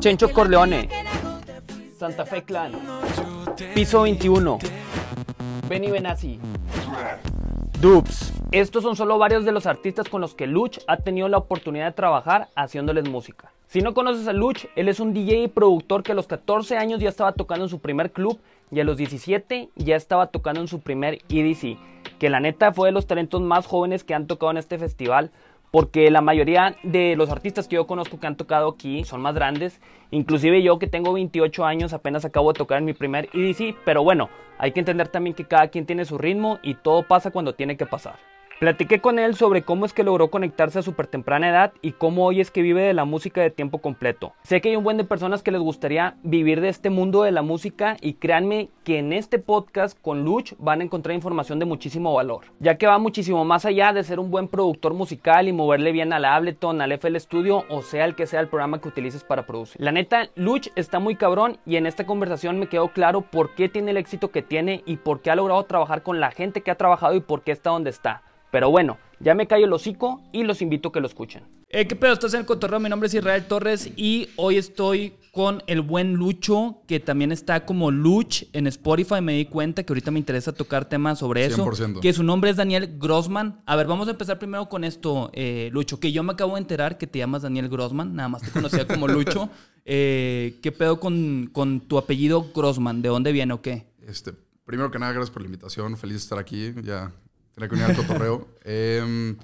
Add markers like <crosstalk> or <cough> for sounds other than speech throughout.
Chencho Corleone, Santa Fe Clan, Piso 21, Benny Benassi, Dubs. Estos son solo varios de los artistas con los que Luch ha tenido la oportunidad de trabajar haciéndoles música. Si no conoces a Luch, él es un DJ y productor que a los 14 años ya estaba tocando en su primer club y a los 17 ya estaba tocando en su primer EDC, que la neta fue de los talentos más jóvenes que han tocado en este festival, porque la mayoría de los artistas que yo conozco que han tocado aquí son más grandes, inclusive yo que tengo 28 años apenas acabo de tocar en mi primer EDC, pero bueno, hay que entender también que cada quien tiene su ritmo y todo pasa cuando tiene que pasar. Platiqué con él sobre cómo es que logró conectarse a súper temprana edad y cómo hoy es que vive de la música de tiempo completo. Sé que hay un buen de personas que les gustaría vivir de este mundo de la música y créanme que en este podcast con Luch van a encontrar información de muchísimo valor, ya que va muchísimo más allá de ser un buen productor musical y moverle bien al Ableton, al FL Studio o sea el que sea el programa que utilices para producir. La neta, Luch está muy cabrón y en esta conversación me quedó claro por qué tiene el éxito que tiene y por qué ha logrado trabajar con la gente que ha trabajado y por qué está donde está. Pero bueno, ya me callo el hocico y los invito a que lo escuchen. Eh, ¿Qué pedo? Estás en el cotorreo. Mi nombre es Israel Torres y hoy estoy con el buen Lucho, que también está como Luch en Spotify. Me di cuenta que ahorita me interesa tocar temas sobre eso. 100%. Que su nombre es Daniel Grossman. A ver, vamos a empezar primero con esto, eh, Lucho, que yo me acabo de enterar que te llamas Daniel Grossman. Nada más te conocía como <laughs> Lucho. Eh, ¿Qué pedo con, con, tu apellido Grossman? ¿De dónde viene o qué? Este, primero que nada, gracias por la invitación. Feliz de estar aquí. Ya Tenía que unir al cotorreo. <laughs> eh,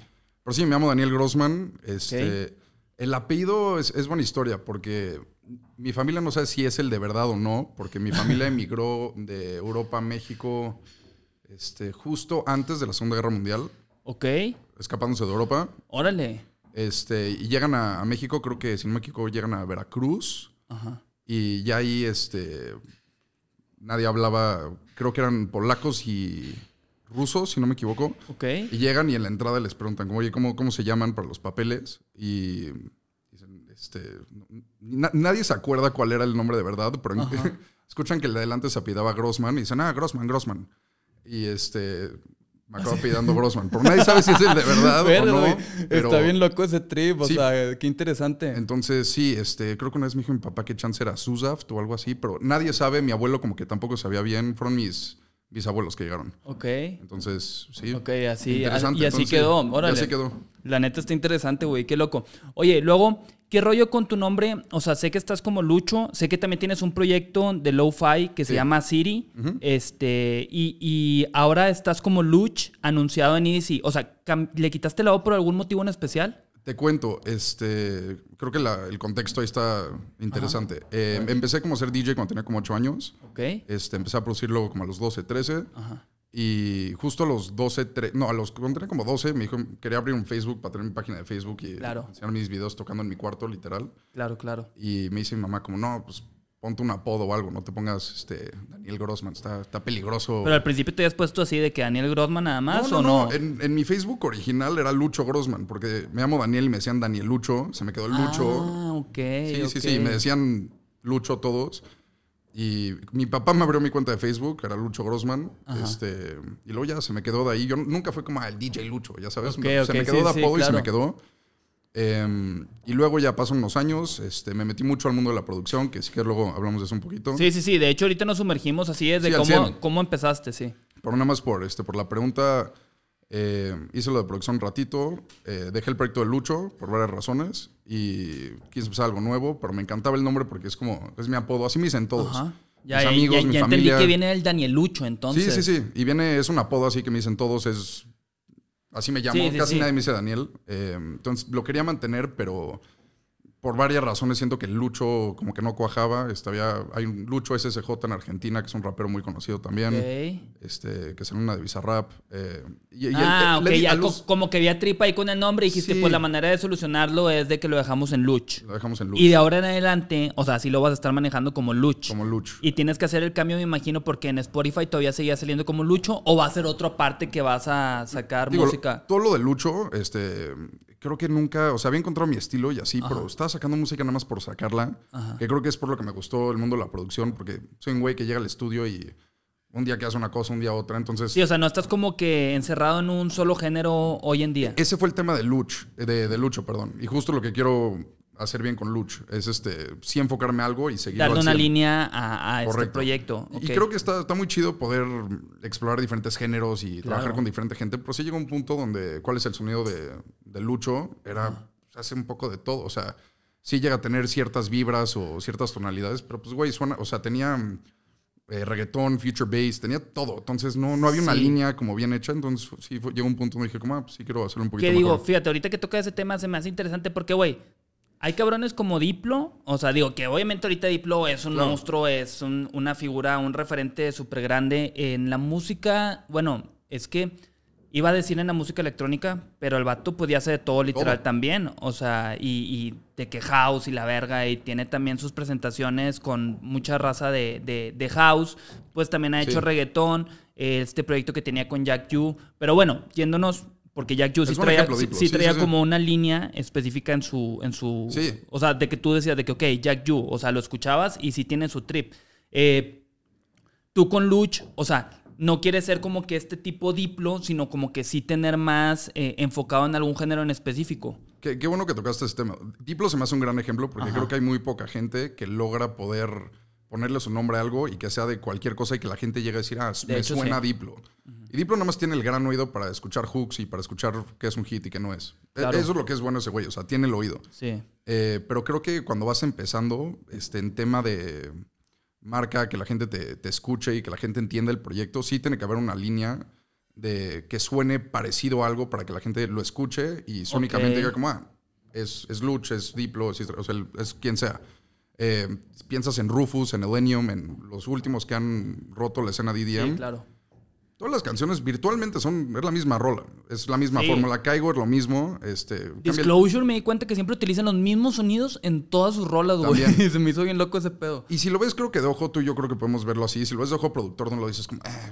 pero sí, me llamo Daniel Grossman. Este, El apellido es, buena historia porque mi familia no sabe si es el de verdad o no, porque mi familia <laughs> emigró de Europa a México este, justo antes de la Segunda Guerra Mundial. Ok. Escapándose de Europa. Órale. Este, y llegan a, México, creo que si no me equivoco, llegan a Veracruz. Ajá. Y ya ahí este, nadie hablaba, creo que eran polacos y rusos, si no me equivoco. Ok. Y llegan y en la entrada les preguntan, oye, ¿cómo, cómo se llaman para los papeles? Y dicen, este, nadie se acuerda cuál era el nombre de verdad, pero <laughs> escuchan que el de adelante se apidaba Grossman y dicen, ah, Grossman, Grossman. Y este, me acabo pidiendo Grossman. Pero nadie sabe si es el de verdad <laughs> o no. Pero, está bien loco ese trip, o sea, qué interesante. Entonces, sí, este, creo que una vez me dijo mi papá que chance era Susaft o algo así, pero nadie sabe, mi abuelo como que tampoco sabía bien. Fueron mis bisabuelos que llegaron. Ok. Entonces, sí. Ok, así. Y así quedó. Órale. Así quedó. La neta está interesante, güey. Qué loco. Oye, luego, ¿qué rollo con tu nombre? O sea, sé que estás como Lucho. Sé que también tienes un proyecto de Lo-Fi que se llama Siri. Este. Y, ahora estás como Luch anunciado en Easy. O sea, ¿le quitaste la O por algún motivo en especial? Te cuento, este, creo que el contexto ahí está interesante. Eh, empecé como a ser DJ cuando tenía como 8 años. Ok. Este, empecé a producirlo como a los 12, 13. Ajá. Y justo a los 12, 13, no, a los cuando tenía como 12, me dijo, quería abrir un Facebook para tener mi página de Facebook y claro. enseñar mis videos tocando en mi cuarto, literal. Claro, claro. Y me dice mi mamá como, no, pues ponte un apodo o algo, no te pongas este, Daniel Grossman, está, está peligroso. Pero al principio te habías puesto así de que Daniel Grossman nada más o no. no? En, en, mi Facebook original era Lucho Grossman, porque me llamo Daniel y me decían Daniel Lucho, se me quedó el Lucho. Ah, ok. Sí, sí, sí, me decían Lucho todos. Y mi papá me abrió mi cuenta de Facebook, era Lucho Grossman. Este, y luego ya se me quedó de ahí. Yo nunca fue como el DJ Lucho, ya sabes. se me quedó de apodo y se me quedó. Em, y luego ya pasan unos años, este, me metí mucho al mundo de la producción, que sí que luego hablamos de eso un poquito. Sí, sí, sí. De hecho, ahorita nos sumergimos así es de cómo, cómo, empezaste, sí. Por nada más por, este, por la pregunta, eh, hice lo de producción un ratito, eh, dejé el proyecto de Lucho por varias razones y quise empezar algo nuevo, pero me encantaba el nombre porque es como, es mi apodo, así me dicen todos. Ya, Mis amigos, ya, mi entendí que viene el Daniel Lucho, entonces. Sí, sí, sí. Y viene, es un apodo así que me dicen todos, es Así me llamo. Casi nadie me dice Daniel. Eh, entonces lo quería mantener, pero por varias razones siento que el Lucho como que no cuajaba. Este, hay un Lucho SSJ en Argentina, que es un rapero muy conocido también. Este, que es en una de Bizarrap. Eh, ah, ok, ya como que había tripa ahí con el nombre y dijiste, pues la manera de solucionarlo es de que lo dejamos en Luch. Lo dejamos en Luch. Y de ahora en adelante, o sea, sí lo vas a estar manejando como Luch. Como Luch. Y tienes que hacer el cambio, me imagino, porque en Spotify todavía seguía saliendo como Lucho o va a ser otra parte que vas a sacar música. Todo lo de Lucho, este, creo que nunca, o sea, había encontrado mi estilo y así, pero estaba sacando música nada más por sacarla, que creo que es por lo que me gustó el mundo de la producción, porque soy un güey que llega al estudio y un día que hace una cosa, un día otra, entonces... Sí, o sea, no estás como que encerrado en un solo género hoy en día. Ese fue el tema de Luch, de, de Lucho, perdón, y justo lo que quiero hacer bien con Luch. Es este, sí enfocarme a algo y seguir. Darle una línea a, este proyecto. Y creo que está, está muy chido poder explorar diferentes géneros y trabajar con diferente gente. Pero sí llega un punto donde cuál es el sonido de, de Lucho era, hace un poco de todo. O sea, sí llega a tener ciertas vibras o ciertas tonalidades, pero pues, güey, suena, o sea, tenía eh, reggaetón, future bass, tenía todo. Entonces no, no había una línea como bien hecha. Entonces sí llegó un punto donde dije, como, ah, pues sí quiero hacerlo un poquito ¿Qué digo? Fíjate, ahorita que toca ese tema se me hace interesante porque, güey, hay cabrones como Diplo, o sea, digo que obviamente ahorita Diplo es un monstruo, es una figura, un referente súper grande. En la música, bueno, es que iba a decir en la música electrónica, pero el vato podía hacer de todo literal también, o sea, y, de que house y la verga, y tiene también sus presentaciones con mucha raza de, house, pues también ha hecho reggaetón, este proyecto que tenía con Jack Yu, pero bueno, yéndonos porque Jack Yu sí traía, sí, traía como una línea específica en su, en su... O sea, de que tú decías de que, ok, Jack Yu, o sea, lo escuchabas y sí tiene su trip. Eh, tú con Luch, o sea, no quiere ser como que este tipo diplo, sino como que sí tener más eh, enfocado en algún género en específico. Qué, bueno que tocaste este tema. Diplo se me hace un gran ejemplo porque creo que hay muy poca gente que logra poder ponerle su nombre a algo y que sea de cualquier cosa y que la gente llegue a decir, ah, me suena Diplo. Y Diplo nada más tiene el gran oído para escuchar hooks y para escuchar qué es un hit y qué no es. E, eso es lo que es bueno ese güey, o sea, tiene el oído. Sí. Eh, pero creo que cuando vas empezando, este, en tema de marca, que la gente te, escuche y que la gente entienda el proyecto, sí tiene que haber una línea de que suene parecido a algo para que la gente lo escuche y sónicamente diga como, ah, es, es Luch, es Diplo, es, es quien sea. Eh, piensas en Rufus, en Elenium, en los últimos que han roto la escena DDM. Sí, claro. Todas las canciones virtualmente son es la misma rola, es la misma fórmula. Caigo es lo mismo. Este, Disclosure me di cuenta que siempre utilizan los mismos sonidos en todas sus rolas, güey. <laughs> Se me hizo bien loco ese pedo. Y si lo ves, creo que de ojo tú y yo creo que podemos verlo así. Si lo ves de ojo productor, no lo dices como, ah,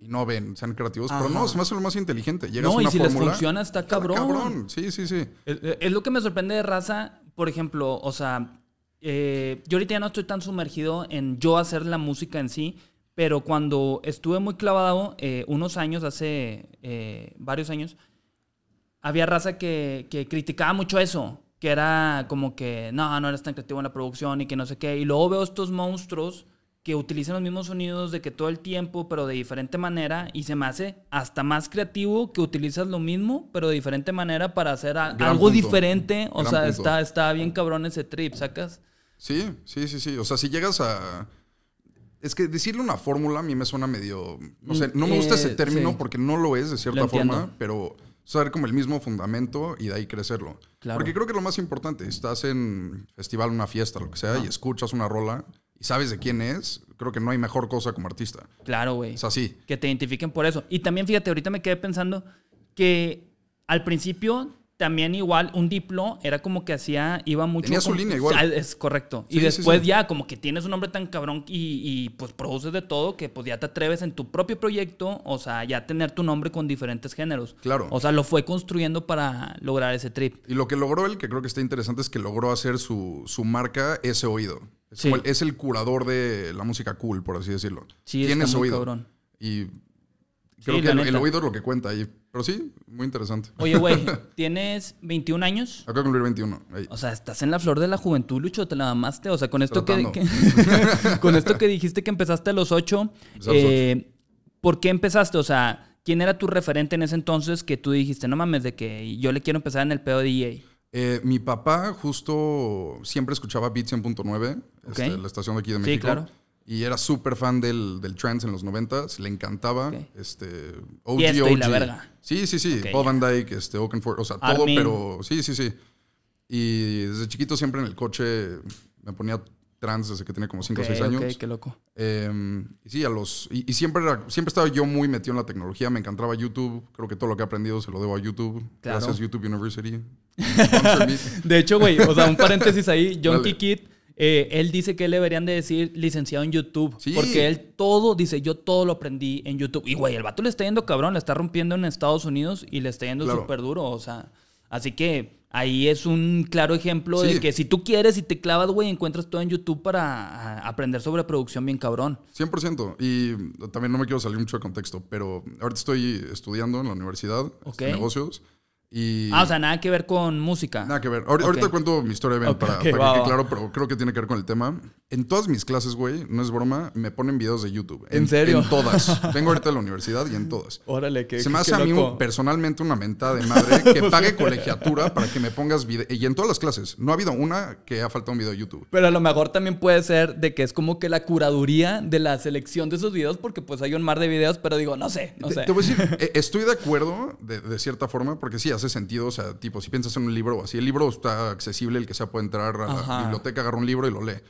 y no ven, sean creativos. Pero no, se me hace lo más inteligente. Llegas no, y si les funciona, está cabrón. cabrón, sí, sí, sí. es, lo que me sorprende de raza, por ejemplo, o sea, eh, yo ahorita ya no estoy tan sumergido en yo hacer la música en sí, pero cuando estuve muy clavado, eh, unos años, hace eh, varios años, había raza que, que, criticaba mucho eso, que era como que, no, no eres tan creativo en la producción y que no sé qué. Y luego veo estos monstruos que utilizan los mismos sonidos de que todo el tiempo, pero de diferente manera, y se me hace hasta más creativo que utilizas lo mismo, pero de diferente manera para hacer algo diferente. O sea, está, está bien cabrón ese trip, ¿sacas? Sí, sí, sí, sí. O sea, si llegas a... Es que decirle una fórmula a mí me suena medio... No sé, no me gusta ese eh, término porque no lo es de cierta forma, pero saber como el mismo fundamento y de ahí crecerlo. Porque creo que lo más importante, estás en festival, una fiesta, lo que sea, y escuchas una rola y sabes de quién es, creo que no hay mejor cosa como artista. Claro, güey. Es así. Que te identifiquen por eso. Y también fíjate, ahorita me quedé pensando que al principio también igual un diplo era como que hacía, iba mucho... Tenía su línea igual. Es correcto. y después ya como que tienes un nombre tan cabrón y, pues produces de todo que pues ya te atreves en tu propio proyecto, o sea, ya tener tu nombre con diferentes géneros. Claro. O sea, lo fue construyendo para lograr ese trip. Y lo que logró él, que creo que está interesante, es que logró hacer su, marca ese oído. Es, el, es, el, curador de la música cool, por así decirlo. Sí, Tiene ese oído. Cabrón. Y creo que el, oído es lo que cuenta ahí. Pero sí, muy interesante. Oye, güey, <laughs> ¿tienes 21 años? Acabo de cumplir 21. O sea, estás en la flor de la juventud, Lucho, te la mamaste. O sea, con esto, que, <laughs> con esto que <laughs> dijiste que empezaste a los 8, eh, ¿por qué empezaste? O sea, ¿quién era tu referente en ese entonces que tú dijiste, no mames, de que yo le quiero empezar en el pedo de EA? Eh, mi papá justo siempre escuchaba Beat 100.9, este, la estación de aquí de México. Sí, claro. Y era súper fan del, del trance en los 90 le encantaba. Este, OG, y la verga. Sí, sí, sí. Paul Van Dyke, este, Oakenford, o sea, todo, pero sí, sí, sí. Y desde chiquito siempre en el coche me ponía trance desde que tenía como 5 o 6 años. Ok, qué loco. Em, y sí, a los. Y, siempre, siempre estaba yo muy metido en la tecnología. Me encantaba YouTube. Creo que todo lo que he aprendido se lo debo a YouTube. Gracias, YouTube University. <laughs> de hecho, güey, o sea, un paréntesis ahí. <laughs> John Kikit eh, él dice que le deberían de decir licenciado en YouTube. Porque él todo, dice, yo todo lo aprendí en YouTube. Y, güey, el vato le está yendo cabrón, le está rompiendo en Estados Unidos y le está yendo súper duro. O sea, así que ahí es un claro ejemplo de que si tú quieres y te clavas, güey, encuentras todo en YouTube para aprender sobre producción bien cabrón. 100%. Y también no me quiero salir mucho de contexto, pero ahorita estoy estudiando en la universidad este, negocios. Y ah, o sea, nada que ver con música. Nada que ver. Ahorita, cuento mi historia, Ben, para, que quede claro, pero creo que tiene que ver con el tema. En todas mis clases, güey, no es broma, me ponen videos de YouTube. ¿En, serio? En todas. <laughs> Vengo ahorita a la universidad y en todas. Órale, que Se me hace a mí personalmente una mentada de madre que <laughs> pague colegiatura para que me pongas video. Y en todas las clases. No ha habido una que ha faltado un video de YouTube. Pero a lo mejor también puede ser de que es como que la curaduría de la selección de esos videos, porque pues hay un mar de videos, pero digo, no sé, no sé. Te voy a decir, <laughs> eh, estoy de acuerdo de, de cierta forma, porque sí hace sentido, o sea, tipo, si piensas en un libro o así, el libro está accesible, el que sea puede entrar a la biblioteca, agarra un libro y lo lee.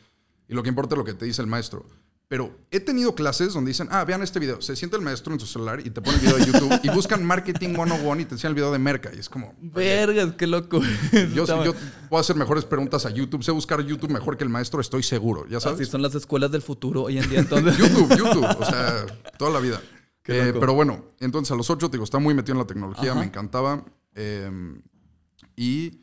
Y lo que importa es lo que te dice el maestro. Pero he tenido clases donde dicen, ah, vean este video. Se siente el maestro en su celular y te pone el video de YouTube y buscan Marketing 101 y te enseñan el video de Merca. Y es como... Vergas, qué loco. <laughs> Yo, yo puedo hacer mejores preguntas a YouTube. Sé buscar YouTube mejor que el maestro, estoy seguro. ¿Ya sabes? Así son las escuelas del futuro hoy en día, entonces. <laughs> YouTube, YouTube. O sea, toda la vida. Eh, pero bueno, entonces a los ocho, te digo, está muy metido en la tecnología, me encantaba. Eh, y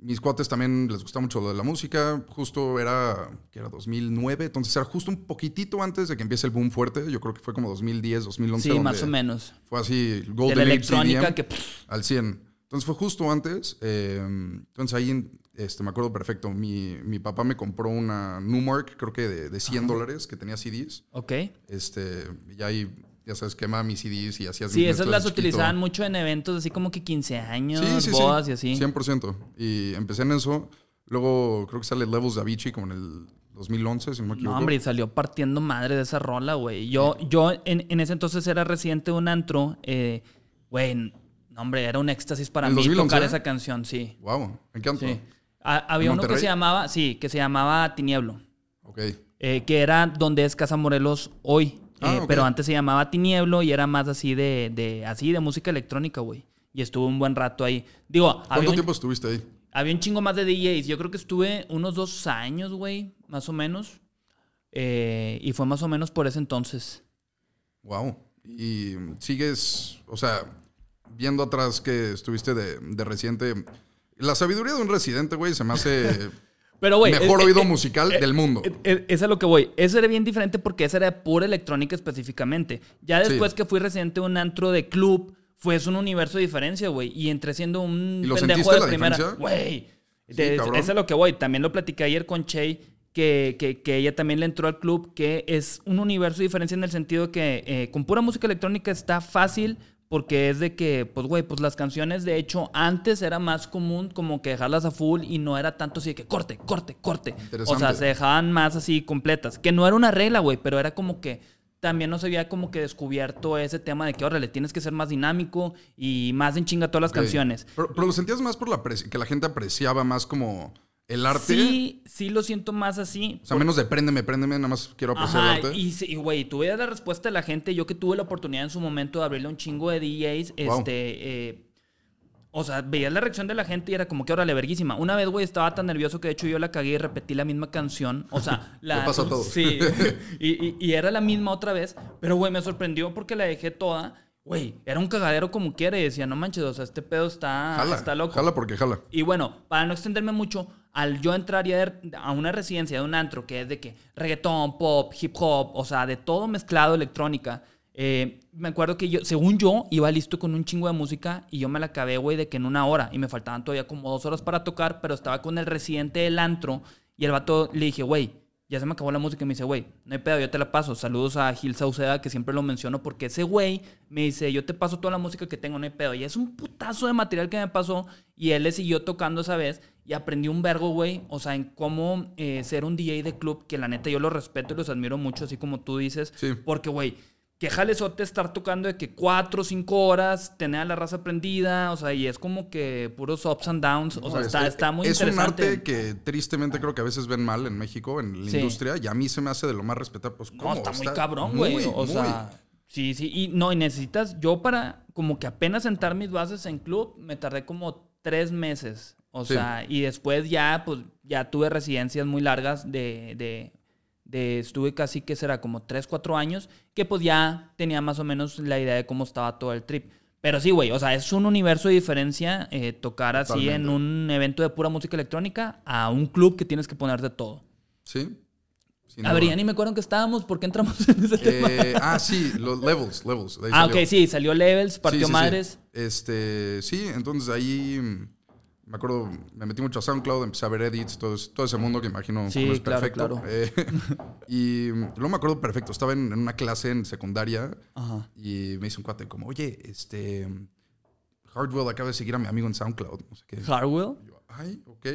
mis cuates también les gusta mucho lo de la música. Justo era, que era 2009, entonces era justo un poquitito antes de que empiece el boom fuerte. Yo creo que fue como 2010, 2011. Sí, más o menos. Fue así, Golden de la electrónica que... Al 100. Entonces fue justo antes. Eh, entonces ahí, este, me acuerdo perfecto, mi, mi, papá me compró una Numark, creo que de, de 100 dólares, que tenía CDs. Ok. Este, y ahí ya sabes, quema mis CDs y hacías Sí, esas las utilizaban mucho en eventos así como que 15 años, bodas y así. 100%. Y empecé en eso. Luego creo que sale Levels de Avicii como en el 2011, si no me equivoco. No, hombre, y salió partiendo madre de esa rola, güey. Yo, yo en, ese entonces era reciente de un antro. Eh, güey, no, hombre, era un éxtasis para mí tocar esa canción, sí. Wow, ¿en qué antro? Sí. había uno que se llamaba, sí, que se llamaba Tinieblo. Ok. Eh, que era donde es Casa Morelos hoy. Ah, eh, pero antes se llamaba Tinieblo y era más así de, de así de música electrónica, güey. Y estuve un buen rato ahí. Digo, ¿cuánto tiempo estuviste ahí? Había un chingo más de DJs. Yo creo que estuve unos dos años, güey, más o menos. Eh, y fue más o menos por ese entonces. Wow. Y sigues, o sea, viendo atrás que estuviste de, de reciente. La sabiduría de un residente, güey, se me hace <laughs> Pero, güey. Mejor oído musical del mundo. Esa es a lo que voy. Eso era bien diferente porque esa era pura electrónica específicamente. Ya después que fui residente de un antro de club, fue un universo de diferencia, güey. Y entré siendo un pendejo de primera. Güey. eso es a lo que voy. También lo platicé ayer con Che, que, que, que, ella también le entró al club, que es un universo de diferencia en el sentido que eh, con pura música electrónica está fácil porque es de que, pues, güey, pues las canciones, de hecho, antes era más común como que dejarlas a full y no era tanto así de que corte, corte, corte. O sea, se dejaban más así completas. Que no era una regla, güey, pero era como que también no se había como que descubierto ese tema de que, órale, tienes que ser más dinámico y más en chinga todas las canciones. Pero, pero, lo sentías más por la que la gente apreciaba más como el arte. Sí, sí lo siento más así. O sea, menos de préndeme, préndeme, nada más quiero apreciar el arte. Y, güey, tuve la respuesta de la gente. Yo que tuve la oportunidad en su momento de abrirle un chingo de DJs, este. Eh, o sea, veías la reacción de la gente y era como que órale, verguísima. Una vez, güey, estaba tan nervioso que de hecho yo la cagué y repetí la misma canción. O sea, <laughs> la. pasa todo. Sí. <laughs> y, y, era la misma otra vez. Pero, güey, me sorprendió porque la dejé toda. Güey, era un cagadero como quiere. Y decía, no manches, o sea, este pedo está, jala, está loco. Jala porque jala. Y bueno, para no extenderme mucho, al yo entrar a una residencia de un antro que es de que reggaetón, pop, hip hop, o sea, de todo mezclado, electrónica. Eh, me acuerdo que yo, según yo, iba listo con un chingo de música y yo me la acabé, güey, de que en una hora. Y me faltaban todavía como dos horas para tocar, pero estaba con el residente del antro y el vato le dije, güey, ya se me acabó la música y me dice, güey, no hay pedo, yo te la paso. Saludos a Gil Sauceda, que siempre lo menciono, porque ese güey me dice, yo te paso toda la música que tengo, no hay pedo. Y es un putazo de material que me pasó y él le siguió tocando esa vez y aprendí un vergo, güey, o sea, en cómo eh, ser un DJ de club, que la neta yo los respeto y los admiro mucho, así como tú dices. Sí. Porque, güey, que jalesote estar tocando de que cuatro o cinco horas, tener a la raza prendida, o sea, y es como que puros ups and downs, o sea, está, está, muy interesante. Es un arte que tristemente creo que a veces ven mal en México, en la industria, y a mí se me hace de lo más respetar, pues, ¿cómo? No, está, muy cabrón, güey, o sea... Sí, sí, y no, y necesitas, yo para como que apenas sentar mis bases en club, me tardé como tres meses, o sea, y después ya, pues, ya tuve residencias muy largas de, de estuve casi que será como 3, 4 años, que pues ya tenía más o menos la idea de cómo estaba todo el trip. Pero sí, güey, o sea, es un universo de diferencia eh, tocar así en un evento de pura música electrónica a un club que tienes que poner de todo. Sí. A ver, ya ni me acuerdo en qué estábamos, ¿por qué entramos <laughs> en ese tema? Eh, ah, sí, los levels, levels. de ah, salió. ok, sí, salió Levels, partió sí, sí. madres. Este, sí, entonces ahí me acuerdo, me metí mucho a SoundCloud, empecé a ver edits, todo, ese- todo ese mundo que imagino Sí, es claro, perfecto. claro. Eh, <laughs> y luego me acuerdo perfecto, estaba en, en una clase en secundaria Ajá. y me hizo un cuate como, oye, este, Hardwell acaba de seguir a mi amigo en SoundCloud. No sé qué. Harwell. Y yo, Ay, ok.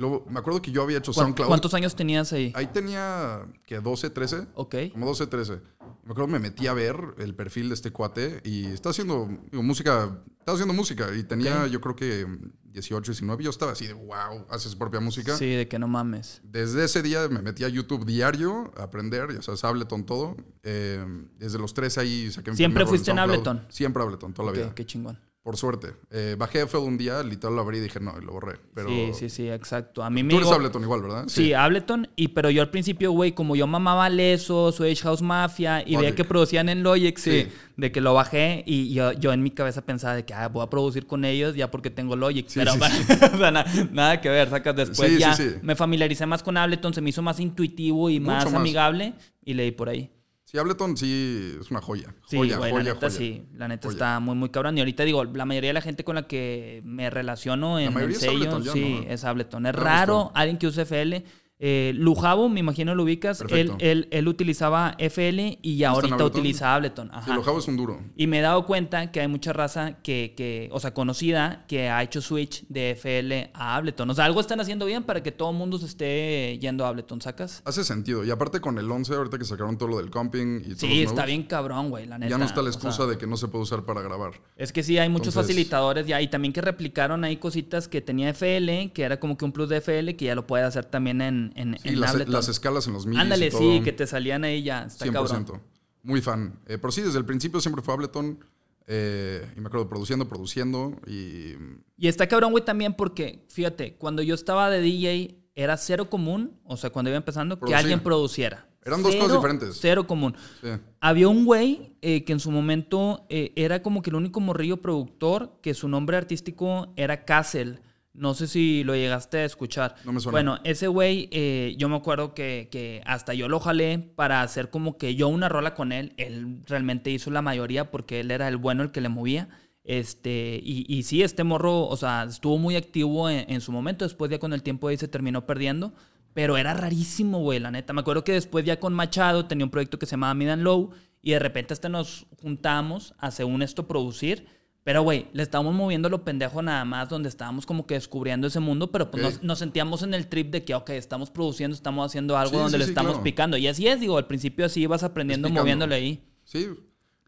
Luego me acuerdo que yo había hecho ¿Cuán- SoundCloud. ¿Cuántos años tenías ahí? Ahí tenía, que 12, 13. Ok. Como 12, 13. Me acuerdo me metí a ver el perfil de este cuate y estaba haciendo digo, música, estaba haciendo música y tenía yo creo que 18, 19. Yo estaba así de wow, hace su propia música. Sí, de que no mames. Desde ese día me metí a YouTube diario a aprender, ya sabes, Ableton todo. Eh, desde los 13 ahí saqué mi ¿Siempre fuiste en. Ableton? Siempre Ableton, toda la vida. qué chingón. Por suerte. Eh, bajé FL un día, literal lo abrí y dije no, y lo borré. Pero Sí, sí, sí, exacto. A mí me tú eres Ableton igual, ¿verdad? Sí, Ableton, y pero yo al principio, güey, como yo mamaba Leso, Swedish House Mafia, y veía que producían en Logic, sí, Sí. de que lo bajé, y yo, yo en mi cabeza pensaba de que ah, voy a producir con ellos ya porque tengo Logic, Sí, pero sí, <laughs> o sea, na- nada que ver, sacas después ya sí. me familiaricé más con Ableton, se me hizo más intuitivo y Mucho más, más. amigable, y leí por ahí. Sí, Ableton sí es una joya. Sí, Joya, güey, joya, la neta joya. sí, la neta Joya. está muy, muy cabrón. Y ahorita digo, la mayoría de la gente con la que me relaciono en, es sello, Ableton sí, ¿no? es Ableton. Es raro alguien que use FL. Eh, Lujabo, me imagino lo ubicas, él, él, él utilizaba FL y ahorita Ableton? utiliza Ableton. Ajá. lo Java es un duro. Y me he dado cuenta que hay mucha raza que, que, o sea, conocida, que ha hecho switch de FL a Ableton. O sea, algo están haciendo bien para que todo el mundo se esté yendo a Ableton, ¿sacas? Hace sentido. Y aparte con el 11, ahorita que sacaron todo lo del comping y todo Sí, está bien cabrón, güey, la neta. Ya no está la o sea, excusa de que no se puede usar para grabar. Es que sí, hay muchos Entonces- facilitadores ya y también que replicaron ahí cositas que tenía FL, que era como que un plus de FL, que ya lo puede hacer también en, en, Sí, en las, escalas en los midis Ándale, y todo. sí, que te salían ahí ya. Está 100%. cabrón. Muy fan. Eh, pero sí, desde el principio siempre fue Ableton. eh, y me acuerdo produciendo, produciendo. Y Y está cabrón, güey, también porque, fíjate, cuando yo estaba de DJ era cero común, o sea, cuando iba empezando, que alguien produciera. Eran dos cosas diferentes. Cero común. sí. Había un güey eh, que en su momento eh, era como que el único morrillo productor, que su nombre artístico era Castle. No sé si lo llegaste a escuchar. No me suena. Bueno, ese güey, eh, yo me acuerdo que, que hasta yo lo jalé para hacer como que yo una rola con él. Él realmente hizo la mayoría porque él era el bueno, el que le movía. Este, y, y sí, este morro, o sea, estuvo muy activo en, en su momento. Después ya con el tiempo ahí se terminó perdiendo. Pero era rarísimo, güey, la neta. Me acuerdo que después ya con Machado tenía un proyecto que se llamaba Mid and Low. Y de repente hasta nos juntamos a según esto producir. Pero, güey, le estábamos moviendo lo pendejo nada más, donde estábamos como que descubriendo ese mundo, pero pues nos, nos sentíamos en el trip de que, ok, estamos produciendo, estamos haciendo algo Sí, donde sí, le sí, estamos claro. picando. Y así es, digo, al principio así ibas aprendiendo, moviéndole ahí. Sí.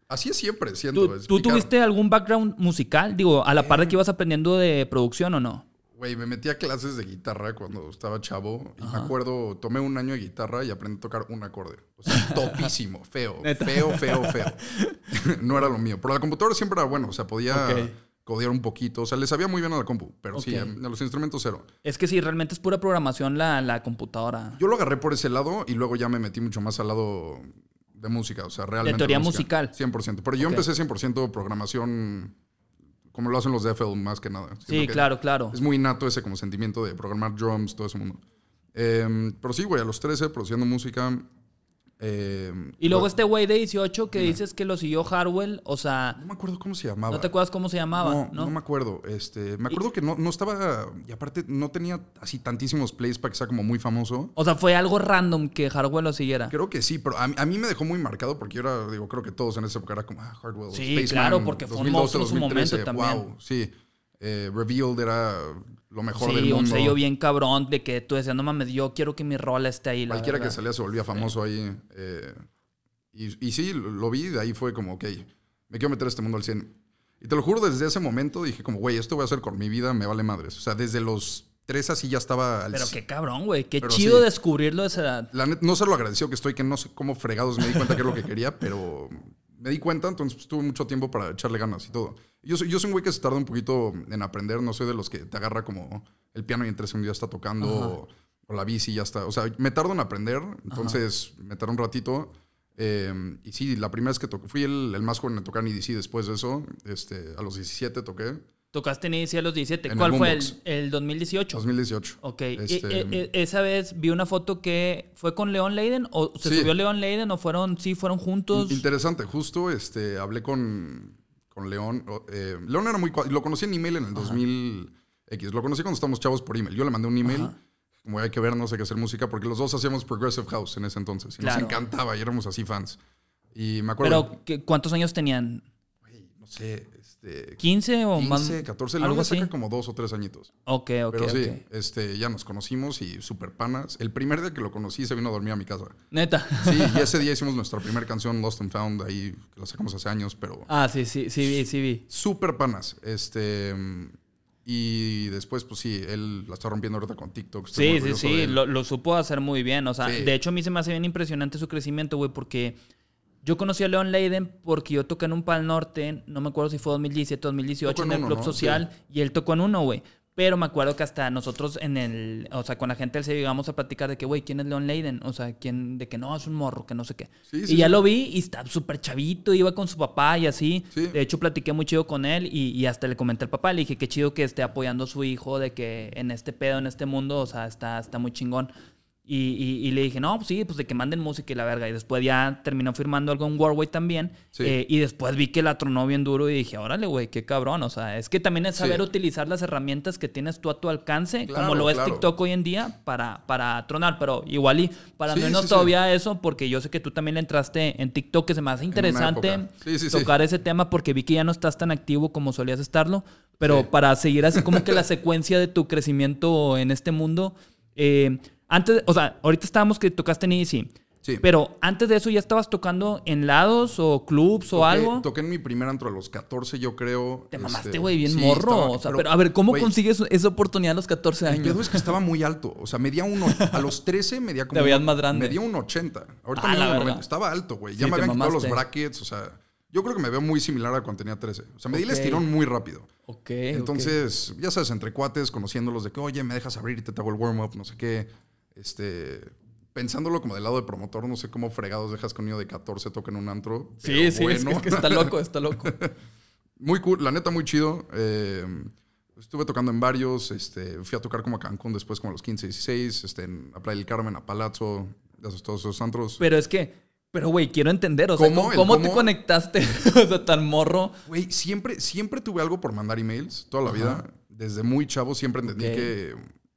Así es siempre, siento. ¿Tú, tuviste algún background musical? Digo, a la par de que ibas aprendiendo de producción o no? Güey, me metí a clases de guitarra cuando estaba chavo. Y me acuerdo, tomé un año de guitarra y aprendí a tocar un acorde. O sea, <laughs> topísimo, feo, feo, feo, feo. <laughs> no era lo mío. Pero la computadora siempre era bueno. O sea, podía Ok. codear un poquito. O sea, le sabía muy bien a la compu. Pero sí, a los instrumentos cero. Es que sí, realmente es pura programación la, la computadora. Yo lo agarré por ese lado y luego ya me metí mucho más al lado de música. O sea, realmente. teoría música. musical. 100%. Pero yo Ok. empecé 100% programación como lo hacen los de FL más que nada. Siento Sí, que claro, claro. Es muy nato ese como sentimiento de programar drums, todo ese mundo. Eh, pero sí, güey, a los 13 produciendo música. Eh, Y luego este güey de 18 que dices que lo siguió Harwell, o sea, No me acuerdo cómo se llamaba. ¿no te acuerdas cómo se llamaba? No, ¿no? no me acuerdo. Este, me acuerdo que no, no estaba. Y aparte, no tenía así tantísimos plays para que sea como muy famoso. O sea, fue algo random que Harwell lo siguiera. Creo que sí, pero a, mí- a mí me dejó muy marcado porque yo era, digo, creo que todos en esa época era como, ah, Hardwell, Sí, Spaceman, claro, porque fue un monstruo en su 2013, momento también. Wow, sí. Eh, Revealed era lo mejor del Sí, mundo. un sello bien cabrón de que tú decías, no mames, yo quiero que mi rola esté ahí. la Cualquiera que verdad". salía se volvía famoso ahí. eh, y, y sí, lo vi, de ahí fue como, ok, me quiero meter a este mundo al 100. Y te lo juro, desde ese momento dije como, güey, esto voy a hacer con mi vida, me vale madres. O sea, desde los tres así ya estaba al Pero 100. qué cabrón, güey. Qué Pero chido sí. descubrirlo a esa edad. La net- no sé lo agradecido que estoy, que no sé cómo fregados me di cuenta que era lo que quería, pero me di cuenta, entonces pues, tuve mucho tiempo para echarle ganas y todo. Yo soy, yo soy un güey que se tarda un poquito en aprender, no soy de los que te agarra como el piano y en tres segundos ya está tocando, o, o la bici ya está. O sea, me tardo en aprender, entonces me tardó un ratito. eh, y sí, la primera vez que toqué, fui el, el más joven en tocar en EDC después de eso, este, a los 17 toqué. Tocaste en a los 17. ¿Cuál fue? El, el, 2018? 2018. Ok. E, este, e, e, esa vez vi una foto que fue con León Leiden o se subió León Leiden o fueron, sí, fueron juntos. Interesante. Justo este, hablé con, con León. Eh, León era muy... Lo conocí en email en el 2000X. Lo conocí cuando estábamos chavos por email. Yo le mandé un email. Como hay que ver, no sé qué hacer música, porque los dos hacíamos Progressive House en ese entonces. Y nos encantaba y éramos así fans. Y me acuerdo... Pero, ¿cuántos años tenían? no sé, este... ¿15 o 15, más? 14, algo así. como dos o tres añitos. Ok, ok, Pero sí, este, ya nos conocimos y súper panas. El primer día que lo conocí se vino a dormir a mi casa. Neta. Sí, y ese día <laughs> hicimos nuestra primera canción, Lost and Found, ahí, que la sacamos hace años, pero... Ah, sí, sí, sí vi, sí vi. Súper panas, este... Y después, pues sí, él la está rompiendo ahorita con TikTok. sí, sí, sí, lo, lo, supo hacer muy bien. O sea, de hecho a mí se me hace bien impresionante su crecimiento, güey, porque yo conocí a Leon Leiden porque yo toqué en un Pal Norte, no me acuerdo si fue 2017 2018, en, el Club Social, y él tocó en uno, güey. Pero me acuerdo que hasta nosotros en el, o sea, con la gente del se llegamos a platicar de que, güey, ¿quién es Leon Leiden? O sea, ¿quién, de que no, es un morro, que no sé qué. y ya lo vi y está súper chavito, iba con su papá y así. De hecho, platiqué muy chido con él y, y, hasta le comenté al papá, le dije, qué chido que esté apoyando a su hijo, de que en este pedo, en este mundo, o sea, está, está muy chingón. Y, le dije, no, pues sí, pues de que manden música y la verga. Y después ya terminó firmando algo en Warway también. Eh, y después vi que la tronó bien duro y dije, órale, güey, qué cabrón. O sea, es que también es saber utilizar las herramientas que tienes tú a tu alcance, como lo es TikTok hoy en día, para, para tronar. Pero igual y para menos todavía eso, porque yo sé que tú también entraste en TikTok, que se me hace interesante tocar ese tema, porque vi que ya no estás tan activo como solías estarlo. Pero para seguir así como que la <laughs> secuencia de tu crecimiento en este mundo. Eh, antes, o sea, ahorita estábamos que tocaste en EDC. Sí. Pero antes de eso ya estabas tocando en lados o clubs o algo. Toqué en mi primer antro a los 14, yo creo. Te mamaste, este, güey, bien morro. o sea, pero, a ver, ¿cómo consigues esa oportunidad a los 14 años? El es que estaba muy alto. O sea, medía uno. A los 13 medía <laughs> como. Te veías más grande. Medía un 80. Ahorita ah, medía un 90. Estaba alto, güey. Ya me habían quitado los brackets. O sea, yo creo que me veo muy similar a cuando tenía 13. O sea, me di el estirón muy rápido. Ok. Entonces, ya sabes, entre cuates, conociéndolos de que, oye, me dejas abrir y te hago el warm-up, no sé qué este, pensándolo como del lado de promotor, no sé cómo fregados dejas que un niño de 14 toque en un antro. Sí, sí, es, que, está loco, está <laughs> loco. muy cool, la neta, muy chido. Eh, estuve tocando en varios, este, fui a tocar como a Cancún después como a los 15, 16, este, en a Playa del Carmen, a Palazzo, esos, todos esos antros. Pero es que, pero güey, quiero entender, o sea, ¿cómo, ¿cómo, te conectaste? <laughs> o sea, tan morro. Güey, siempre, siempre tuve algo por mandar emails, toda la vida. Desde muy chavo siempre entendí que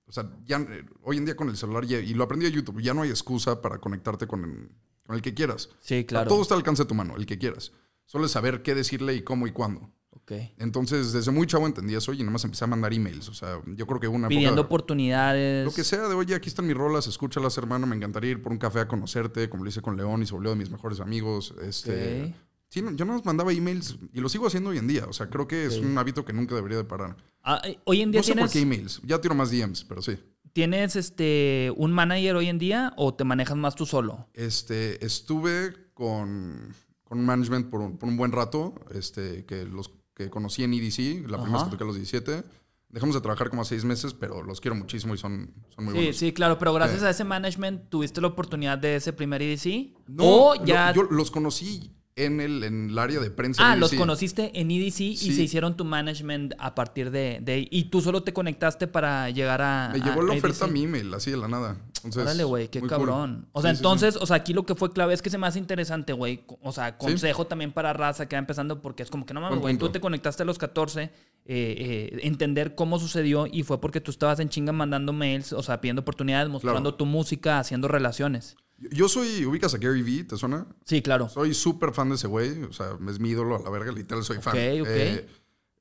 o sea, ya eh, hoy en día con el celular, y, lo aprendí a YouTube, ya no hay excusa para conectarte con el, que quieras. Sí, claro. todo está al alcance de tu mano, el que quieras. Solo es saber qué decirle y cómo y cuándo. Ok. Entonces, desde muy chavo entendí eso y nada más empecé a mandar emails. O sea, yo creo que una. Pidiendo oportunidades. Lo que sea de, oye, aquí están mis rolas, escúchalas, hermano. Me encantaría ir por un café a conocerte, como lo hice con León y se volvió de mis mejores amigos. Este. Sí, yo no mandaba emails y lo sigo haciendo hoy en día. O sea, creo que es un hábito que nunca debería de parar. Ah, eh, hoy en día no sé por qué emails. Ya tiro más DMs, pero sí. ¿Tienes este un manager hoy en día o te manejas más tú solo? Este, estuve con, con management por un, por un, buen rato, este, que los que conocí en EDC, la primera vez que toqué a los 17. Dejamos de trabajar como a seis meses, pero los quiero muchísimo y son, son muy buenos. Sí, sí, claro, pero gracias a ese management tuviste la oportunidad de ese primer EDC. No, ya... yo los conocí en el, en el área de prensa. Ah, los conociste en EDC y se hicieron tu management a partir de, de, Y tú solo te conectaste para llegar a. Me llegó la oferta a mi email, así de la nada. Órale, güey, qué cabrón. O sea, entonces, o sea, aquí lo que fue clave es que se me hace interesante, güey. O sea, consejo también para raza que va empezando, porque es como que no mames, güey. Tú te conectaste a los 14, eh, eh, entender cómo sucedió y fue porque tú estabas en chinga mandando mails, o sea, pidiendo oportunidades, mostrando tu música, haciendo relaciones. Yo soy, ubicas a Gary Vee, ¿te suena? Sí, claro. Soy súper fan de ese güey, o sea, es mi ídolo a la verga, literal soy fan. Ok, ok. Eh,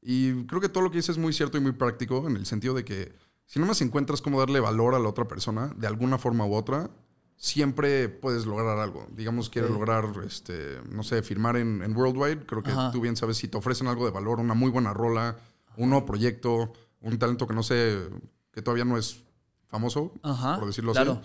y creo que todo lo que dices es muy cierto y muy práctico en el sentido de que si no más encuentras cómo darle valor a la otra persona, de alguna forma u otra, siempre puedes lograr algo. Digamos, quieres lograr, este, no sé, firmar en, Worldwide, creo que tú bien sabes, si te ofrecen algo de valor, una muy buena rola, un nuevo proyecto, un talento que no sé, que todavía no es famoso, por decirlo así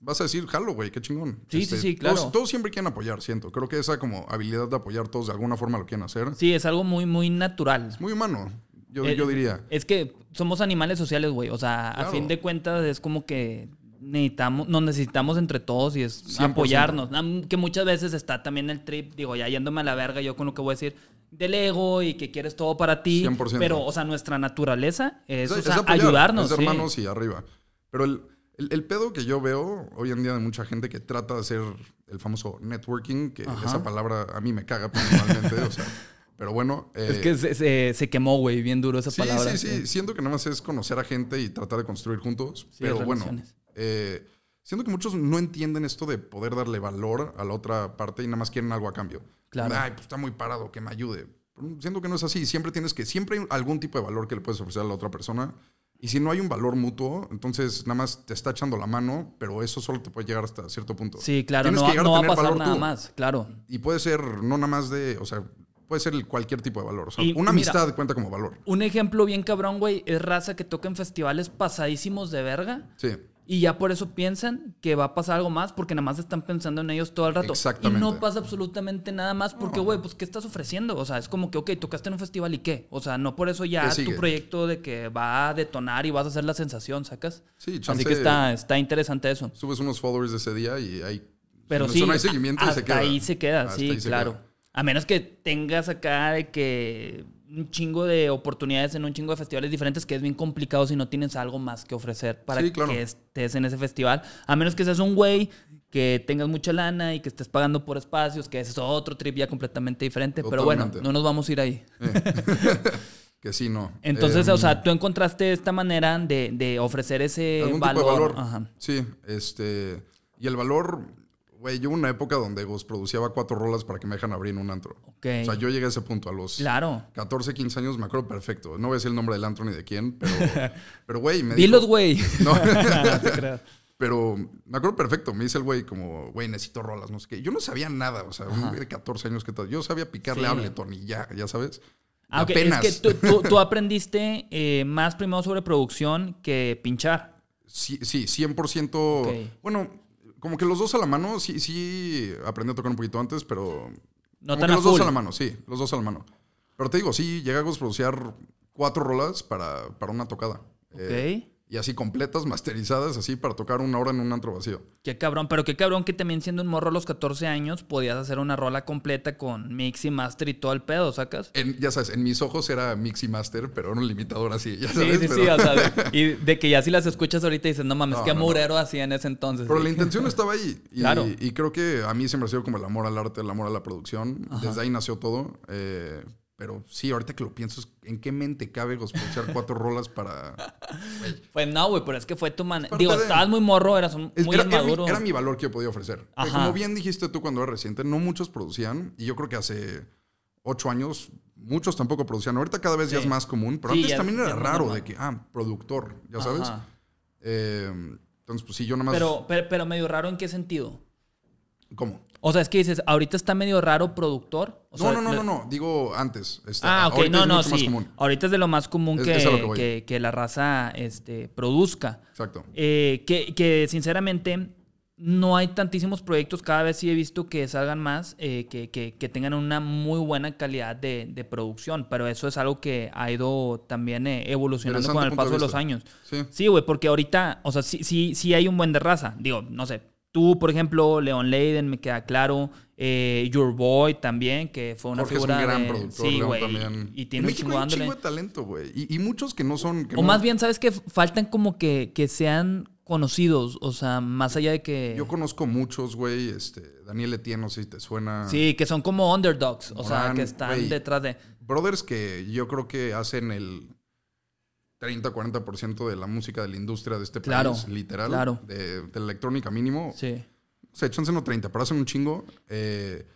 vas a decir, jalo, güey, qué chingón. Sí, sí, este, sí, claro. Todos, siempre quieren apoyar, siento. Creo que esa como habilidad de apoyar todos de alguna forma lo quieren hacer. Sí, es algo muy, muy natural. Es muy humano, yo, eh, diría. Es que somos animales sociales, güey. O sea, a fin de cuentas es como que necesitamos, nos necesitamos entre todos y es apoyarnos. Que muchas veces está también el trip, digo, ya yéndome a la verga yo con lo que voy a decir, del ego y que quieres todo para ti. 100%. Pero, o sea, nuestra naturaleza es, Es- o es apoyar, ayudarnos. Es sí. hermanos y arriba. Pero el, el- el pedo que yo veo hoy en día de mucha gente que trata de hacer el famoso networking, que Ajá. esa palabra a mí me caga personalmente, o sea, <laughs> pero bueno. Es eh, que se, se- se quemó, güey, bien duro esa sí, palabra. sí, sí, Siento que nada más es conocer a gente y tratar de construir juntos. Sí, pero bueno, eh, siento que muchos no entienden esto de poder darle valor a la otra parte y nada más quieren algo a cambio. Claro. Ay, pues está muy parado, que me ayude. Siento que no es así. Siempre tienes que, siempre hay algún tipo de valor que le puedes ofrecer a la otra persona. Y si no hay un valor mutuo, entonces nada más te está echando la mano, pero eso solo te puede llegar hasta cierto punto. Sí, claro, Tienes no, que no va a pasar nada tú. más, claro. Y puede ser no nada más de, o sea, puede ser cualquier tipo de valor. O sea, Y una mira- amistad cuenta como valor. Un ejemplo bien cabrón, güey, es raza que toca en festivales pasadísimos de verga. Sí. Y ya por eso piensan que va a pasar algo más porque nada más están pensando en ellos todo el rato. Exactamente. Y no pasa absolutamente nada más porque, güey, pues ¿qué estás ofreciendo? O sea, es como que, ok, tocaste en un festival y qué. O sea, no por eso ya ¿Qué tu proyecto de que va a detonar y vas a hacer la sensación, ¿sacas? Sí, Así chance- que está, está interesante eso. Subes unos followers de ese día y hay. Pero no, sí, no hay seguimiento y se queda. ahí se queda, Hasta sí, claro. queda. A menos que tengas acá de que un chingo de oportunidades en un chingo de festivales diferentes, que es bien complicado si no tienes algo más que ofrecer para Sí, claro. que estés en ese festival. A menos que seas un güey que tengas mucha lana y que estés pagando por espacios, que ese es otro trip ya completamente diferente. Pero bueno, no nos vamos a ir ahí. <laughs> <laughs> Que sí, no. Entonces, Em, o sea, tú encontraste esta manera de, de ofrecer ese algún valor. tipo de valor. Ajá. Sí, este. Y el valor, güey, yo hubo una época donde Ghost producía cuatro rolas para que me dejan abrir en un antro. Ok. O sea, yo llegué a ese punto a los Claro. 14, 15 años, me acuerdo perfecto. No voy a decir el nombre del antro ni de quién, pero, <laughs> pero güey, me Dilos, güey. <laughs> No, <laughs> pero me acuerdo perfecto. Me dice el güey como, güey, necesito rolas, no sé qué. Yo no sabía nada, o sea, un güey de 14 años que tal. Yo sabía picarle Sí. Ableton y ya, ya sabes. Ah. Apenas. Es que tú, tú- tú aprendiste eh, más primero sobre producción que pinchar. Sí, sí 100%. Ok. Bueno, como que los dos a la mano, sí, sí aprendí a tocar un poquito antes, pero. No como tan que a los dos a la mano, sí, los dos a la mano. Pero te digo, sí, llegamos a producir cuatro rolas para, para una tocada. Ok. Eh, y así completas, masterizadas, así para tocar una hora en un antro vacío. Qué cabrón. Pero qué cabrón que también siendo un morro a los 14 años podías hacer una rola completa con mix y master y todo el pedo, ¿sacas? En- ya sabes, en mis ojos era mix y master, pero era un limitador así, ya Sí, sabes. sí, pero, sí. O sea, de- y de que ya si las escuchas ahorita dices, no mames, No, qué no, no. murero hacía en ese entonces. pero Sí. la intención estaba ahí. Y, Claro. y creo que a mí siempre ha sido como el amor al arte, el amor a la producción. Desde ahí nació todo. eh, pero sí, ahorita que lo pienso, ¿en qué mente cabe escuchar cuatro rolas para... Pues no, güey, pero es que fue tu manera. parte Digo, de- estabas muy morro, eras un- Es- muy era, era mi, inmaduro. era mi valor que yo podía ofrecer. Ajá. Como bien dijiste tú cuando era reciente, no muchos producían. Y yo creo que hace ocho años muchos tampoco producían. Ahorita cada vez ya es más común. Pero Sí, antes ya- también era raro normal. de que, ah, productor, ya sabes. Ajá. Eh, entonces, pues sí, yo nada más... Pero, pero, pero medio raro en qué sentido. ¿Cómo? O sea, es que dices, ahorita está medio raro productor. O no, sea, no, no, no, no. Digo antes. Este, Ah, ok, no, no, sí. Ahorita es de lo más común Es- que, es a lo que voy. que, que la raza este, produzca. Exacto. Eh, que, que sinceramente no hay tantísimos proyectos. Cada vez sí he visto que salgan más, eh, que, que- que tengan una muy buena calidad de, de producción. Pero eso es algo que ha ido también eh, evolucionando con el de paso de los años. Sí. Sí, güey, porque ahorita, o sea, sí, sí, sí hay un buen de raza. Digo, no sé, tú, por ejemplo, Leon Leiden, me queda claro. eh, Your Boy también, que fue una Jorge es un figura gran de- productor. Sí, güey. Y en tiene un México hay un chingo de talento, güey. Y, y muchos que no son... que O no- más bien, ¿sabes que Faltan como que, que sean conocidos. O sea, más allá de que. Yo conozco muchos, güey. Este, Daniel Etienne, no sé si te suena. Sí, que son como underdogs. O sea, que están detrás de. Brothers que yo creo que hacen el 30-40% de la música de la industria de este Claro, país, literal. claro. De, de la electrónica mínimo. Sí. O sea, échanse no 30, pero hacen un chingo. Eh,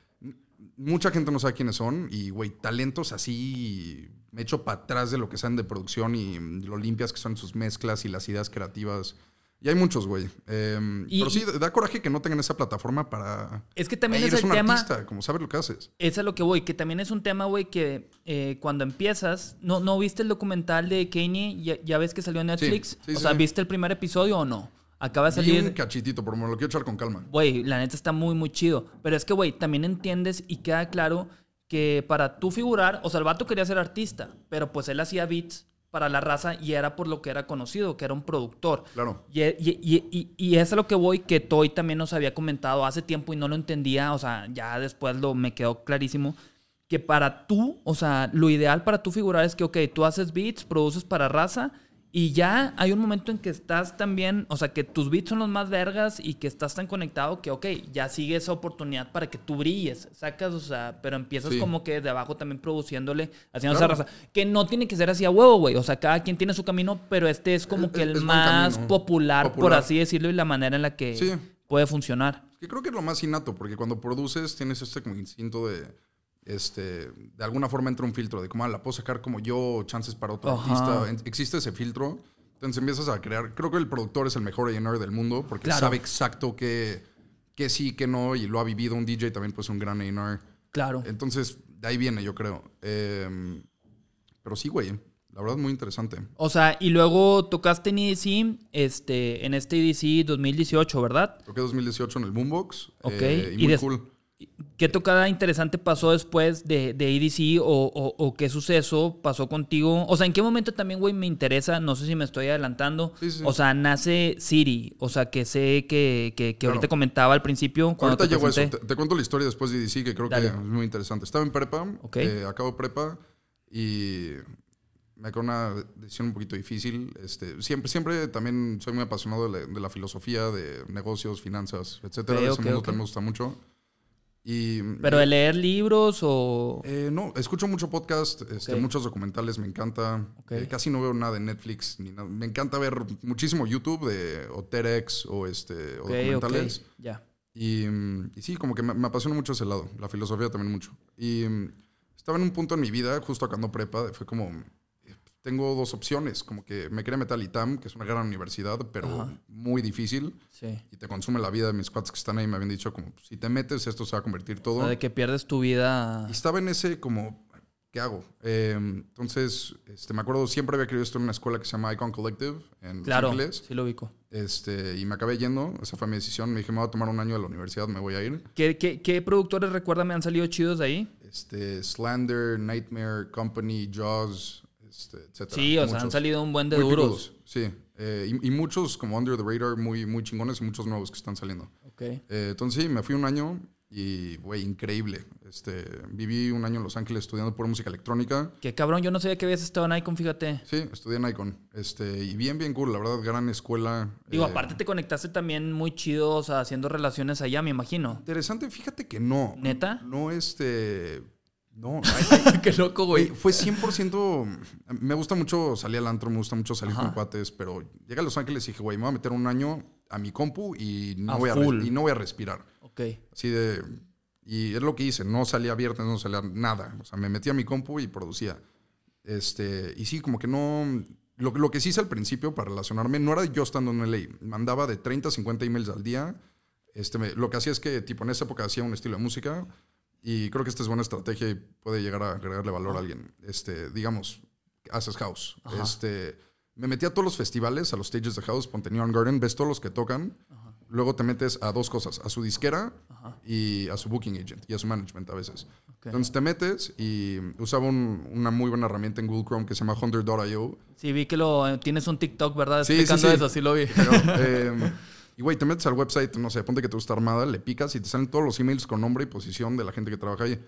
mucha gente no sabe quiénes son. Y, güey, talentos así. Me echo para atrás de lo que saben de producción y lo limpias que son sus mezclas y las ideas creativas. Y hay muchos, güey. Eh, Y- pero sí, da coraje que no tengan esa plataforma para. Es que también es el un tema. artista, como sabes lo que haces. Es a lo que voy, que también es un tema, güey, que eh, cuando empiezas, ¿no, ¿no viste el documental de Kanye? Ya, ya ves que salió en Netflix. sí, o sí, sea. ¿viste el primer episodio o no? Acaba de un salir. cachitito, pero me lo quiero echar con calma. Güey, la neta está muy, muy chido. Pero es que, güey, también entiendes y queda claro que para tú figurar, o sea, el vato quería ser artista, pero pues él hacía beats para la raza y era por lo que era conocido, que era un productor. Claro. Y, y, y, y- es a lo que voy, que Toy también nos había comentado hace tiempo y no lo entendía, o sea, ya después lo me quedó clarísimo, que para tú, o sea, lo ideal para tú figurar es que, ok, tú haces beats, produces para raza y ya hay un momento en que estás también, o sea, que tus beats son los más vergas y que estás tan conectado que, ok, ya sigue esa oportunidad para que tú brilles, sacas, o sea, pero empiezas como que de abajo también produciéndole, haciendo esa raza. Que no tiene que ser así a huevo, güey. O sea, cada quien tiene su camino, pero este es como que el más popular, por así decirlo, y la manera en la que puede funcionar. que creo que es lo más innato, porque cuando produces tienes este como instinto de este, de alguna forma entra un filtro de cómo ah, la puedo sacar como yo, chances para otro artista. Existe ese filtro. Entonces empiezas a crear. Creo que el productor es el mejor A&R del mundo porque sabe exacto qué, qué sí, qué no, y lo ha vivido. Un DJ también pues un gran A&R. Claro. Entonces, de ahí viene, yo creo. Em, pero sí, güey. La verdad, muy interesante. O sea, y luego tocaste en EDC, este, en este EDC 2018, ¿verdad? Toqué 2018 en el Boombox. Ok. Eh, y muy cool. ¿Qué tocada interesante pasó después de, de EDC o, qué suceso pasó contigo? O sea, ¿en qué momento también, güey, me interesa? No sé si me estoy adelantando. O sea, nace Siri. O sea, que sé que, que, ahorita comentaba al principio. Cuando ahorita llego eso. Te, cuento la historia después de EDC, que creo que es muy interesante. Estaba en prepa, eh, acabo prepa y me quedó una decisión un poquito difícil. Este, siempre, siempre también soy muy apasionado de la, filosofía, de negocios, finanzas, etcétera. Ese mundo también me gusta mucho. ¿Pero de leer libros o...? Eh, no, escucho mucho podcast, este, muchos documentales, me encanta. Eh, casi no veo nada de Netflix ni nada. Me encanta ver muchísimo YouTube de, o TEDx o, este, documentales. Ya. Y, sí, como que me, apasiona mucho ese lado, la filosofía también mucho. Y estaba en un punto en mi vida, justo cuando prepa, fue como, tengo dos opciones. Como que me quería meter al ITAM, que es una gran universidad, pero muy difícil. Sí. Y te consume la vida de mis cuates que están ahí. Me habían dicho como, si te metes, esto se va a convertir todo. O de que pierdes tu vida. Y estaba en ese como, ¿qué hago? Em, entonces, este, me acuerdo, siempre había querido esto en una escuela que se llama Icon Collective en claro, Ángeles. sí lo ubico. Este, y me acabé yendo, esa fue mi decisión. Me dije, me voy a tomar un año de la universidad, me voy a ir. ¿Qué, qué, qué productores, recuérdame, han salido chidos de ahí? Este, Slander, Nightmare, Company, Jaws, este, sí, o sea, han salido un buen de duros. sí, eh, y, muchos como Under the Radar muy, muy chingones y muchos nuevos que están saliendo. Ok. Eh, entonces sí, me fui un año y, güey, increíble. Este, viví un año en Los Ángeles estudiando por música electrónica. Qué cabrón, yo no sabía que habías estado en Icon, fíjate. Sí, estudié en Icon. Este, y bien, bien cool, la verdad, gran escuela. Digo, eh, aparte te conectaste también muy chido, o sea, haciendo relaciones allá, me imagino. Interesante, fíjate que no. ¿Neta? No, este no, <laughs> qué loco, güey. Fue 100%. Me gusta mucho salir al antro, me gusta mucho salir con cuates, pero llegué a Los Ángeles y dije, güey, me voy a meter un año a mi compu y no, voy, a y no voy a respirar. Ok. Así de. Y es lo que hice, no salía viernes, no salía nada. O sea, me metía a mi compu y producía. Este, y sí, como que no. Lo, lo que sí hice al principio para relacionarme no era yo estando en LA. Mandaba de 30 a 50 emails al día. Este, lo que hacía es que, tipo, en esa época hacía un estilo de música y creo que esta es buena estrategia y puede llegar a agregarle valor a alguien. Este, digamos, haces house. Este, me metí a todos los festivales, a los stages de house, ponte Neon Garden, ves todos los que tocan. Luego te metes a dos cosas, a su disquera y a su booking agent y a su management a veces. Entonces te metes y usaba una muy buena herramienta en Google Chrome que se llama Hunter.io. Sí, vi que lo tienes un TikTok, ¿verdad? Explicando eso, sí lo vi. <laughs> Em, y, güey, te metes al website, no sé, ponte que te gusta Armada, le picas y te salen todos los emails con nombre y posición de la gente que trabaja ahí.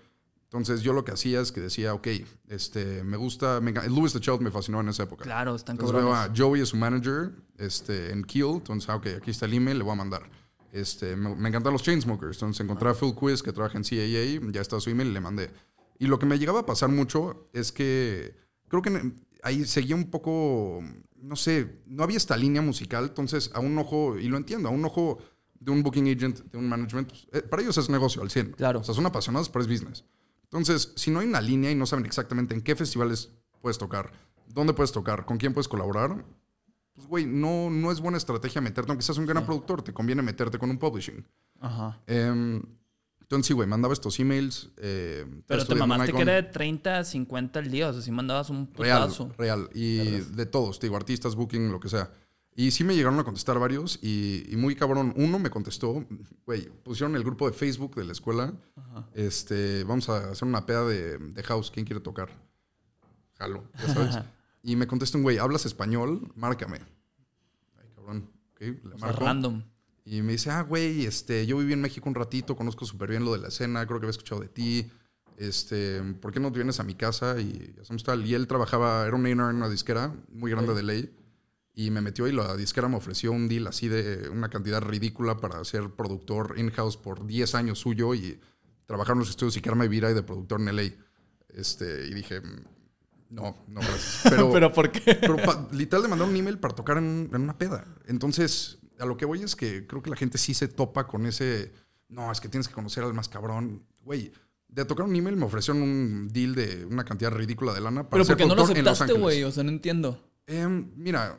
Entonces, yo lo que hacía es que decía, ok, este, me gusta, me, Louis the Child me fascinó en esa época. Claro, están Entonces veo a Joey es su manager este, en Kill, entonces, ah, ok, aquí está el email, le voy a mandar. Este, me, encantan los Chainsmokers, entonces encontré a Phil Quiz que trabaja en CAA, ya está su email y le mandé. Y lo que me llegaba a pasar mucho es que creo que ahí seguía un poco no sé, no había esta línea musical, entonces a un ojo, y lo entiendo, a un ojo de un booking agent, de un management, pues, eh, para ellos es negocio al 100. Claro. O sea, son apasionados, pero es business. Entonces, si no hay una línea y no saben exactamente en qué festivales puedes tocar, dónde puedes tocar, con quién puedes colaborar, pues, güey, no, no es buena estrategia meterte, aunque seas un gran productor, te conviene meterte con un publishing. Ajá. Eh, entonces, sí, güey, mandaba estos emails. Eh, Pero te mamaste que era de 30 a 50 al día. O sea, sí mandabas un putazo. Real, real. Y de todos, digo, artistas, booking, lo que sea. Y sí me llegaron a contestar varios y, muy cabrón. Uno me contestó, güey, pusieron el grupo de Facebook de la escuela. Este, vamos a hacer una peda de, house. ¿Quién quiere tocar? Jalo, ya <laughs> sabes. y me contestó un güey, ¿hablas español? Márcame. Ay, cabrón. Okay, le random. Y me dice, ah, güey, este, yo viví en México un ratito, conozco súper bien lo de la escena, creo que había escuchado de ti. este, ¿por qué no te vienes a mi casa y hacemos tal? Y él trabajaba, era un en una disquera muy grande de ley. Y me metió y la disquera me ofreció un deal así de una cantidad ridícula para ser productor in-house por 10 años suyo y trabajar en los estudios y quedarme vira y de productor en LA. Este, y dije, no, no, gracias. <laughs> Pero, ¿Pero por qué? pero literal le mandaron un email para tocar en, en una peda. Entonces, a lo que voy es que creo que la gente sí se topa con ese, no, es que tienes que conocer al más cabrón. Güey, de tocar un email me ofrecieron un deal de una cantidad ridícula de lana para Pero ser ¿por qué no lo aceptaste, güey? O sea, no entiendo. Em, mira,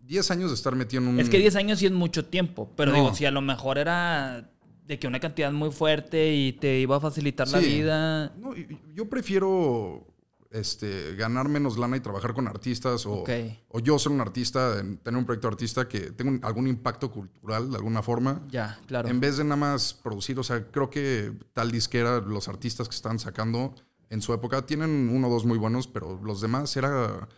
10 años de estar metido en un... Es que 10 años sí es mucho tiempo. Pero No. digo, si a lo mejor era de que una cantidad muy fuerte y te iba a facilitar la vida. No, yo prefiero este, ganar menos lana y trabajar con artistas o, o yo ser un artista, en- tener un proyecto de artista que tenga un- algún impacto cultural de alguna forma. Ya, claro. En vez de nada más producir, o sea, creo que tal disquera, los artistas que están sacando en su época tienen uno o dos muy buenos, pero los demás era...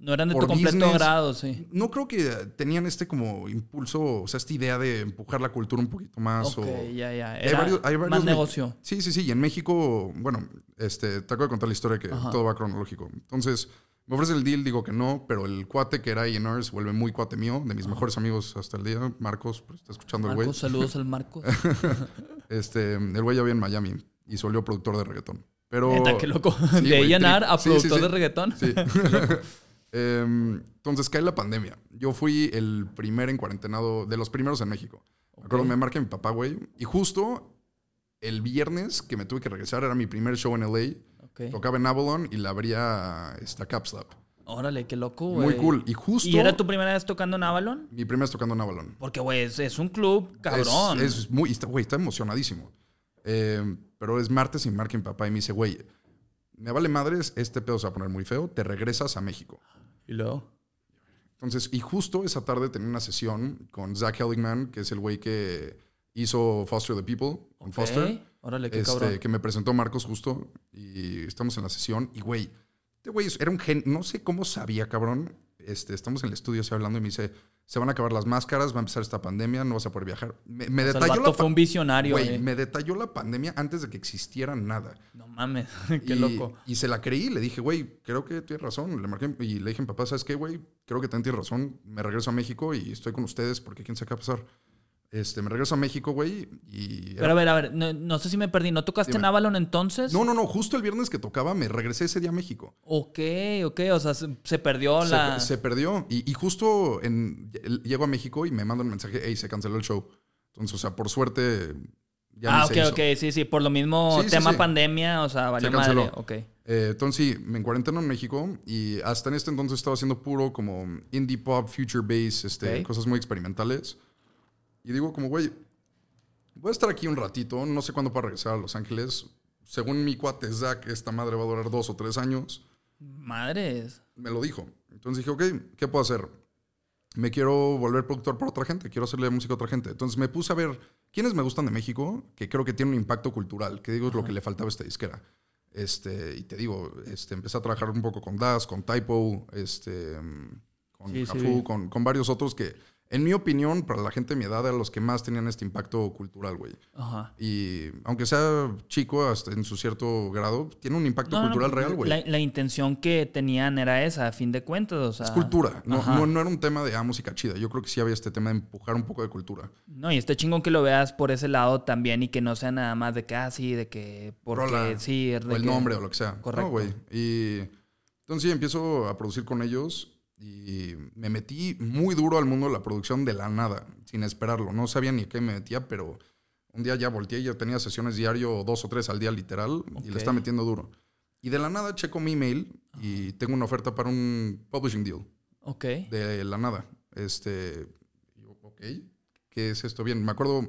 No eran de tu completo business. grado, sí. No creo que tenían este como impulso, o sea, esta idea de empujar la cultura un poquito más. Ok, o, ya, ya. hay varios- hay varios más negocio. Sí, sí, sí. Y en México, bueno, este, te acabo de contar la historia que Ajá. todo va cronológico. Entonces, me ofrece el deal, digo que no, pero el cuate que era A&R se vuelve muy cuate mío, de mis mejores amigos hasta el día. Marcos, pues, está escuchando el güey. Saludos al Marcos. <laughs> Este, el güey ya vive en Miami y se volvió productor de reggaetón. Pero... Neta, qué loco. Sí, de A&R a sí, productor sí. de reggaetón. Sí. <laughs> Em, entonces cae la pandemia. Yo fui el primer en cuarentenado, de los primeros en México. Me acuerdo, me marca mi papá, güey. Y justo el viernes que me tuve que regresar, era mi primer show en LA. Ok. Tocaba en Avalon y la abría esta Capslap. Órale, qué loco, güey. Muy cool. Y justo. ¿Y era tu primera vez tocando en Avalon? Mi primera vez tocando en Avalon. Porque, güey, es, es un club cabrón. Es, es muy. Güey, está emocionadísimo. Eh, pero es martes y marca mi papá y me dice, güey, me vale madres, este pedo se va a poner muy feo, te regresas a México. ¿Y luego? Entonces, y justo esa tarde tenía una sesión con Zach Helligman, que es el güey que hizo Foster the People, con Foster. Ok. Órale, qué Este, cabrón. que me presentó Marcos justo y estamos en la sesión y güey, este güey era un gen, no sé cómo sabía, cabrón. Este, estamos en el estudio así hablando y me dice, se van a acabar las máscaras, va a empezar esta pandemia, no vas a poder viajar. Me, me O sea, el detalló vato la fue un visionario, güey. me detalló la pandemia antes de que existiera nada. No mames, <laughs> qué y, loco. Y se la creí, le dije, güey, creo que tienes razón. Le marqué y le dije, papá, ¿sabes qué, güey? Creo que también tienes razón. Me regreso a México y estoy con ustedes porque quién sabe qué va a pasar. Este, me regreso a México, güey, y... Pero a ver, a ver, no, no sé si me perdí. ¿No tocaste Dime. en Avalon entonces? No, no, no, justo el viernes que tocaba me regresé ese día a México. Ok, ok, o sea, se, se perdió la... se perdió. Y, y justo en, llego a México y me mandan un mensaje, hey, se canceló el show. Entonces, o sea, por suerte ya ah, ok, ok, sí, sí, por lo mismo Sí, tema sí. pandemia, o sea, valió Se canceló. madre. Ok. Eh, entonces sí, me encuarenteno en México y hasta en este entonces estaba haciendo puro como indie pop, future bass, este, cosas muy experimentales. Y digo como, güey, voy a estar aquí un ratito, no sé cuándo para regresar a Los Ángeles. Según mi cuate Zach, esta madre va a durar dos o tres años. Madres. Me lo dijo. Entonces dije, ok, ¿qué puedo hacer? Me quiero volver productor para otra gente, quiero hacerle música a otra gente. Entonces me puse a ver quiénes me gustan de México, que creo que tienen un impacto cultural, que digo es lo que le faltaba a esta disquera. Este, y te digo, este, empecé a trabajar un poco con Das, con Typo, este, con Sí, Jafu, con varios otros que, en mi opinión, para la gente de mi edad, eran los que más tenían este impacto cultural, güey. Ajá. Y aunque sea chico hasta en su cierto grado, tiene un impacto No, cultural no, real, güey. La, la intención que tenían era esa, a fin de cuentas, o sea... Es cultura. No, no, no era un tema de ah, música chida. Yo creo que sí había este tema de empujar un poco de cultura. No, y está chingón que lo veas por ese lado también y que no sea nada más de que, ah, sí, de que... Porque Rola, sí, de o el que- nombre o lo que sea. Correcto. No, güey. Y entonces sí, empiezo a producir con ellos y me metí muy duro al mundo de la producción de la nada, sin esperarlo. No sabía ni a qué me metía, pero un día ya volteé y ya tenía sesiones diario, dos o tres al día literal, y Ok. le estaba metiendo duro. Y de la nada checo mi email y tengo una oferta para un publishing deal. Ok. de la nada. Este, yo, ok, ¿qué es esto? Bien, me acuerdo,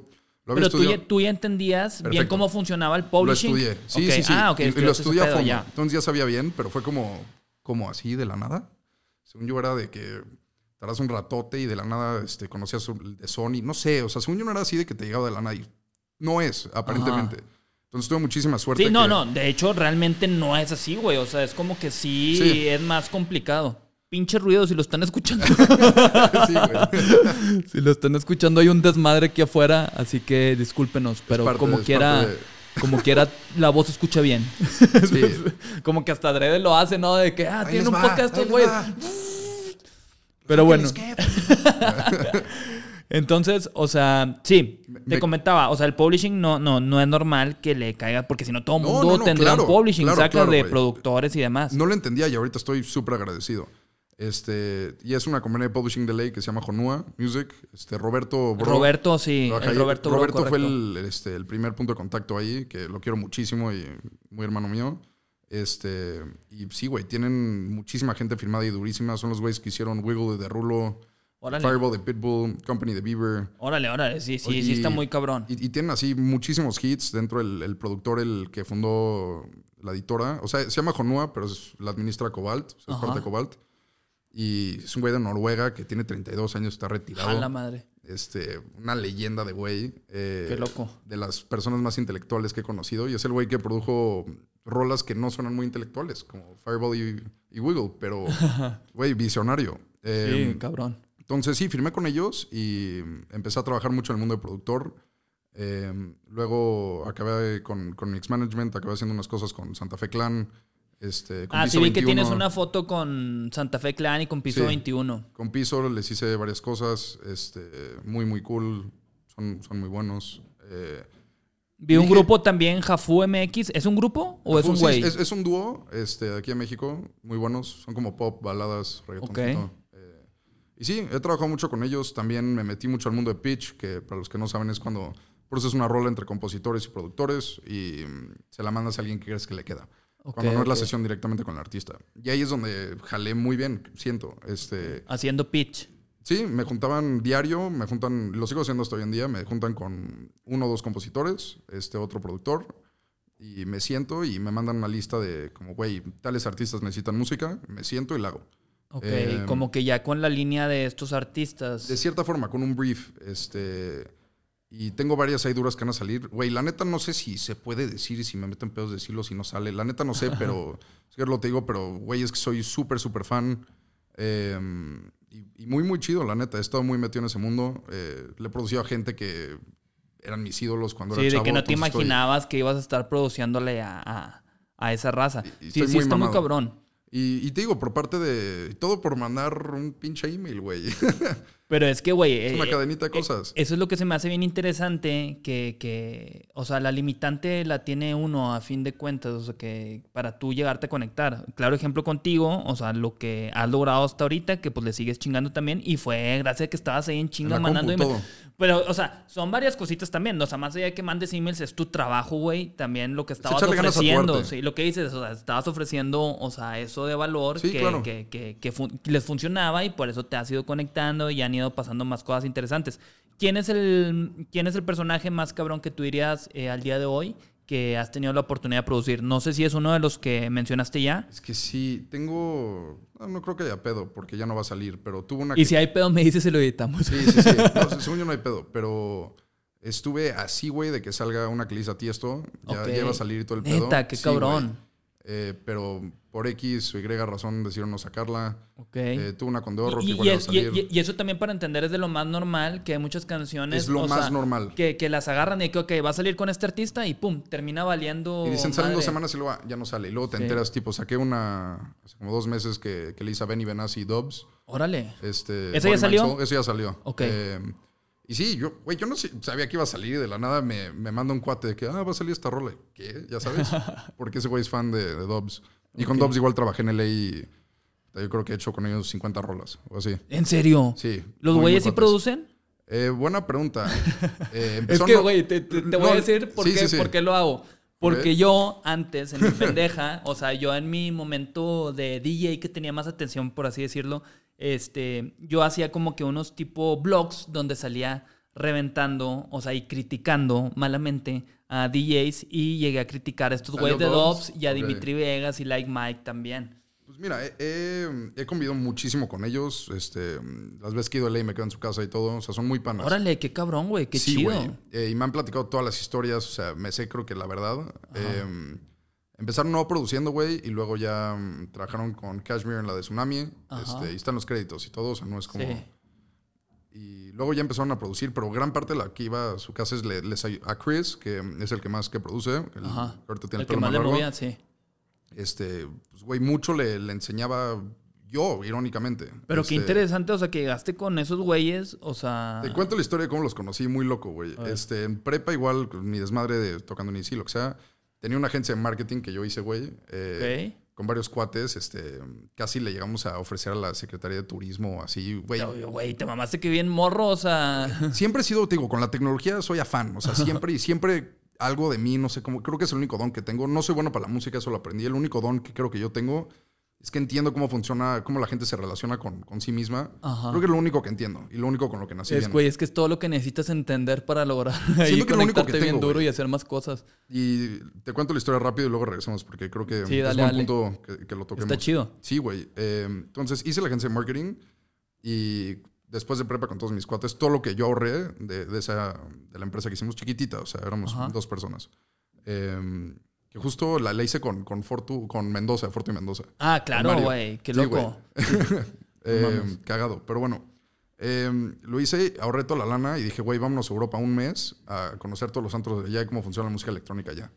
lo había Pero tú ya, tú ya entendías bien Perfecto. cómo funcionaba el Lo publishing. estudié. Sí, Ok. sí, sí. Ah, ok. Y- y, lo estudié a fondo. ya. Entonces ya sabía bien, pero fue como, como así de la nada. Según yo era de que estarás un ratote y de la nada este, conocías el de Sony. No sé, o sea, según yo no era así de que te llegaba de la nada. Y no es, aparentemente. Entonces tuve muchísima suerte. Sí, no, que- no. De hecho, realmente no es así, güey. O sea, es como que sí, Sí. es más complicado. Pinche ruido si lo están escuchando. <laughs> sí, güey. si lo están escuchando, hay un desmadre aquí afuera. Así que discúlpenos. Pero parte- como quiera, de- como quiera la voz se escucha bien. <laughs> <laughs> como que hasta Adrede lo hace, ¿no? De que, ah, tiene un podcast güey. <laughs> Pero bueno. Entonces, o sea, sí, te comentaba, o sea, el publishing no, no, no es normal que le caiga, porque si no todo el mundo tendría un publishing, saca de productores y demás. No lo entendía y ahorita estoy súper agradecido. Este, y es una compañía de publishing de ley que se llama Honua Music. Este, Roberto Roberto, sí. Roberto, Roberto fue el, este, el primer punto de contacto ahí, que lo quiero muchísimo y muy hermano mío. Este, y sí, güey, tienen muchísima gente firmada y durísima. Son los güeyes que hicieron Wiggle de Rulo, Fireball de Pitbull, Company de Beaver. Órale, órale, sí, sí, sí está muy cabrón. Y, tienen así muchísimos hits dentro del el productor, el que fundó la editora. O sea, se llama Honua, pero la administra Cobalt, es parte de Cobalt. Y es un güey de Noruega que tiene 32 años, está retirado. A la madre. Este, una leyenda de güey. Eh, Qué loco. De las personas más intelectuales que he conocido. Y es el güey que produjo rolas que no suenan muy intelectuales, como Fireball y, Wiggle, pero, <laughs> güey, visionario. sí, em, cabrón. Entonces, sí, firmé con ellos y empecé a trabajar mucho en el mundo de productor. Em, luego acabé con, con Mix Management, acabé haciendo unas cosas con Santa Fe Clan. Este, ah, sí, vi que tienes una foto con Santa Fe Clan y con Piso 21. Con Piso les hice varias cosas, este, muy, muy cool, son, son muy buenos. Eh, vi un grupo también, Jafu MX, ¿es un grupo o es un güey? es, un dúo este, de aquí en México, muy buenos, son como pop, baladas, reggaetón. Eh, y sí, he trabajado mucho con ellos, también me metí mucho al mundo de pitch, que para los que no saben es cuando es una rola entre compositores y productores y mm, se la mandas a alguien que crees que le queda cuando no es la sesión directamente con el artista. Y ahí es donde jalé muy bien, siento. Este, Haciendo pitch. Sí, me juntaban diario, me juntan, lo sigo haciendo hasta hoy en día, me juntan con uno o dos compositores, este otro productor, y me siento y me mandan una lista de como, güey, tales artistas necesitan música, me siento y la hago. Ok, em, como que ya con la línea de estos artistas. De cierta forma, con un brief, este y tengo varias ahí duras que van a salir. Güey, la neta no sé si se puede decir y si me meten pedos decirlo si no sale. La neta no sé, pero es que lo te digo, pero güey, es que soy súper, súper fan. Em, y, muy, muy chido, la neta. He estado muy metido en ese mundo. Eh, le he producido a gente que eran mis ídolos cuando era chavo. Sí, de que no te imaginabas que ibas a estar produciéndole a, a, esa raza. sí, sí, está muy cabrón. Y, y, te digo, por parte de... Todo por mandar un pinche email, güey. <laughs> Pero es que, güey. Es una eh, cadenita de eh, cosas. Eso es lo que se me hace bien interesante. Que, que, o sea, la limitante la tiene uno a fin de cuentas. O sea, que para tú llegarte a conectar. Claro ejemplo contigo. O sea, lo que has logrado hasta ahorita, que pues le sigues chingando también. Y fue gracias a que estabas ahí en chinga mandando. Pero, o sea, son varias cositas también. O sea, más allá de que mandes emails, es tu trabajo, güey. También lo que estabas ofreciendo. Sí, lo que dices, o sea, estabas ofreciendo, o sea, eso de valor que, que, que, que les funcionaba y por eso te has ido conectando y han ido pasando más cosas interesantes. ¿Quién es el, quién es el personaje más cabrón que tú dirías eh, al día de hoy que has tenido la oportunidad de producir? No sé si es uno de los que mencionaste ya. Es que sí, tengo... No, creo que haya pedo, porque ya no va a salir, pero tuvo una... Y si hay pedo, me dices y lo editamos. Sí, sí, sí. <laughs> No, según yo no hay pedo, pero... Estuve así, güey, de que salga una que le a ti esto. Ya, okay. va a salir todo el pedo. Neta, qué cabrón. Eh, pero por X o Y razón decidieron no sacarla. Ok. Eh, tuvo una con que igual a salir. Y, eso también para entender es de lo más normal, que hay muchas canciones... Es lo más normal. Que, que, las agarran y que, ok, va a salir con este artista y pum, termina valiendo... Y dicen, salen dos semanas y luego ya no sale. Y luego te enteras, tipo, saqué una... Hace como dos meses que, que le hice a Benny Benassi y Dobbs. Órale. Este, ¿Eso ya salió? eso ya salió. Ok. Eh, y sí, yo, güey, yo no sabía que iba a salir. De la nada me, me manda un cuate de que, ah, va a salir esta rola. ¿Qué? ¿Ya sabes? <laughs> Porque ese güey es fan de, de Dobbs. Y con Dobbs igual trabajé en LA y yo creo que he hecho con ellos 50 rolas o así. ¿En serio? Sí. ¿Los güeyes sí producen? Eh, buena pregunta. <laughs> Eh, es que, güey, te, voy a decir por, qué, por qué lo hago. Porque yo antes, en mi <laughs> pendeja, o sea, yo en mi momento de DJ que tenía más atención, por así decirlo, este, yo hacía como que unos tipo blogs donde salía reventando, o sea, y criticando malamente a DJs y llegué a criticar a estos güeyes de Dobbs y a Dimitri Vegas y Like Mike también. Pues mira, he, convivido muchísimo con ellos. Este, las veces que he ido a LA me quedo en su casa y todo. O sea, son muy panas. Órale, qué cabrón, güey. Qué chido. Eh, y me han platicado todas las historias. O sea, me sé, creo que la verdad. Eh, empezaron no produciendo, güey, y luego ya mm, trabajaron con Cashmere en la de Tsunami. Este, y están los créditos y todo. O sea, no es como. Y luego ya empezaron a producir, pero gran parte de la que iba a su casa es le- les a Chris, que es el que más que produce. El, Ajá. ahorita tiene El el que pelo más más le movía, sí. Este, pues, güey, mucho le, le enseñaba yo, irónicamente. Pero qué Este, interesante, o sea, que llegaste con esos güeyes, o sea... Te cuento la historia de cómo los conocí, muy loco, güey. Este, en prepa igual, mi desmadre de tocando ni sí, lo que sea. Tenía una agencia de marketing que yo hice, güey. eh, Ok. Con varios cuates, este, casi le llegamos a ofrecer a la Secretaría de Turismo, así, güey. Güey, te mamaste que bien morro, o sea... <laughs> Siempre he sido, te digo, con la tecnología soy afán. O sea, siempre y siempre algo de mí, no sé cómo, creo que es el único don que tengo. No soy bueno para la música, eso lo aprendí. El único don que creo que yo tengo es que entiendo cómo funciona, cómo la gente se relaciona con, con sí misma. Ajá. Creo que es lo único que entiendo y lo único con lo que nací es, bien. güey, es que es todo lo que necesitas entender para lograr <laughs> ahí Siento que es lo único conectarte bien duro güey. y hacer más cosas. Y te cuento la historia rápido y luego regresamos porque creo que Sí, es dale, dale. punto que, que lo toquemos. Está chido. Sí, güey. Eh, entonces hice la agencia de marketing y después de prepa con todos mis cuates, todo lo que yo ahorré de, de esa, de la empresa que hicimos chiquitita, o sea, éramos Ajá. dos personas. Eh, que justo la, la hice con, con Fortu, con Mendoza, Fortu y Mendoza. Ah, claro, güey, qué Sí, loco. Eh, <laughs> mames. cagado, pero bueno. Eh, lo hice, ahorré toda la lana y dije, güey, vámonos a Europa un mes a conocer todos los antros de allá y cómo funciona la música electrónica allá.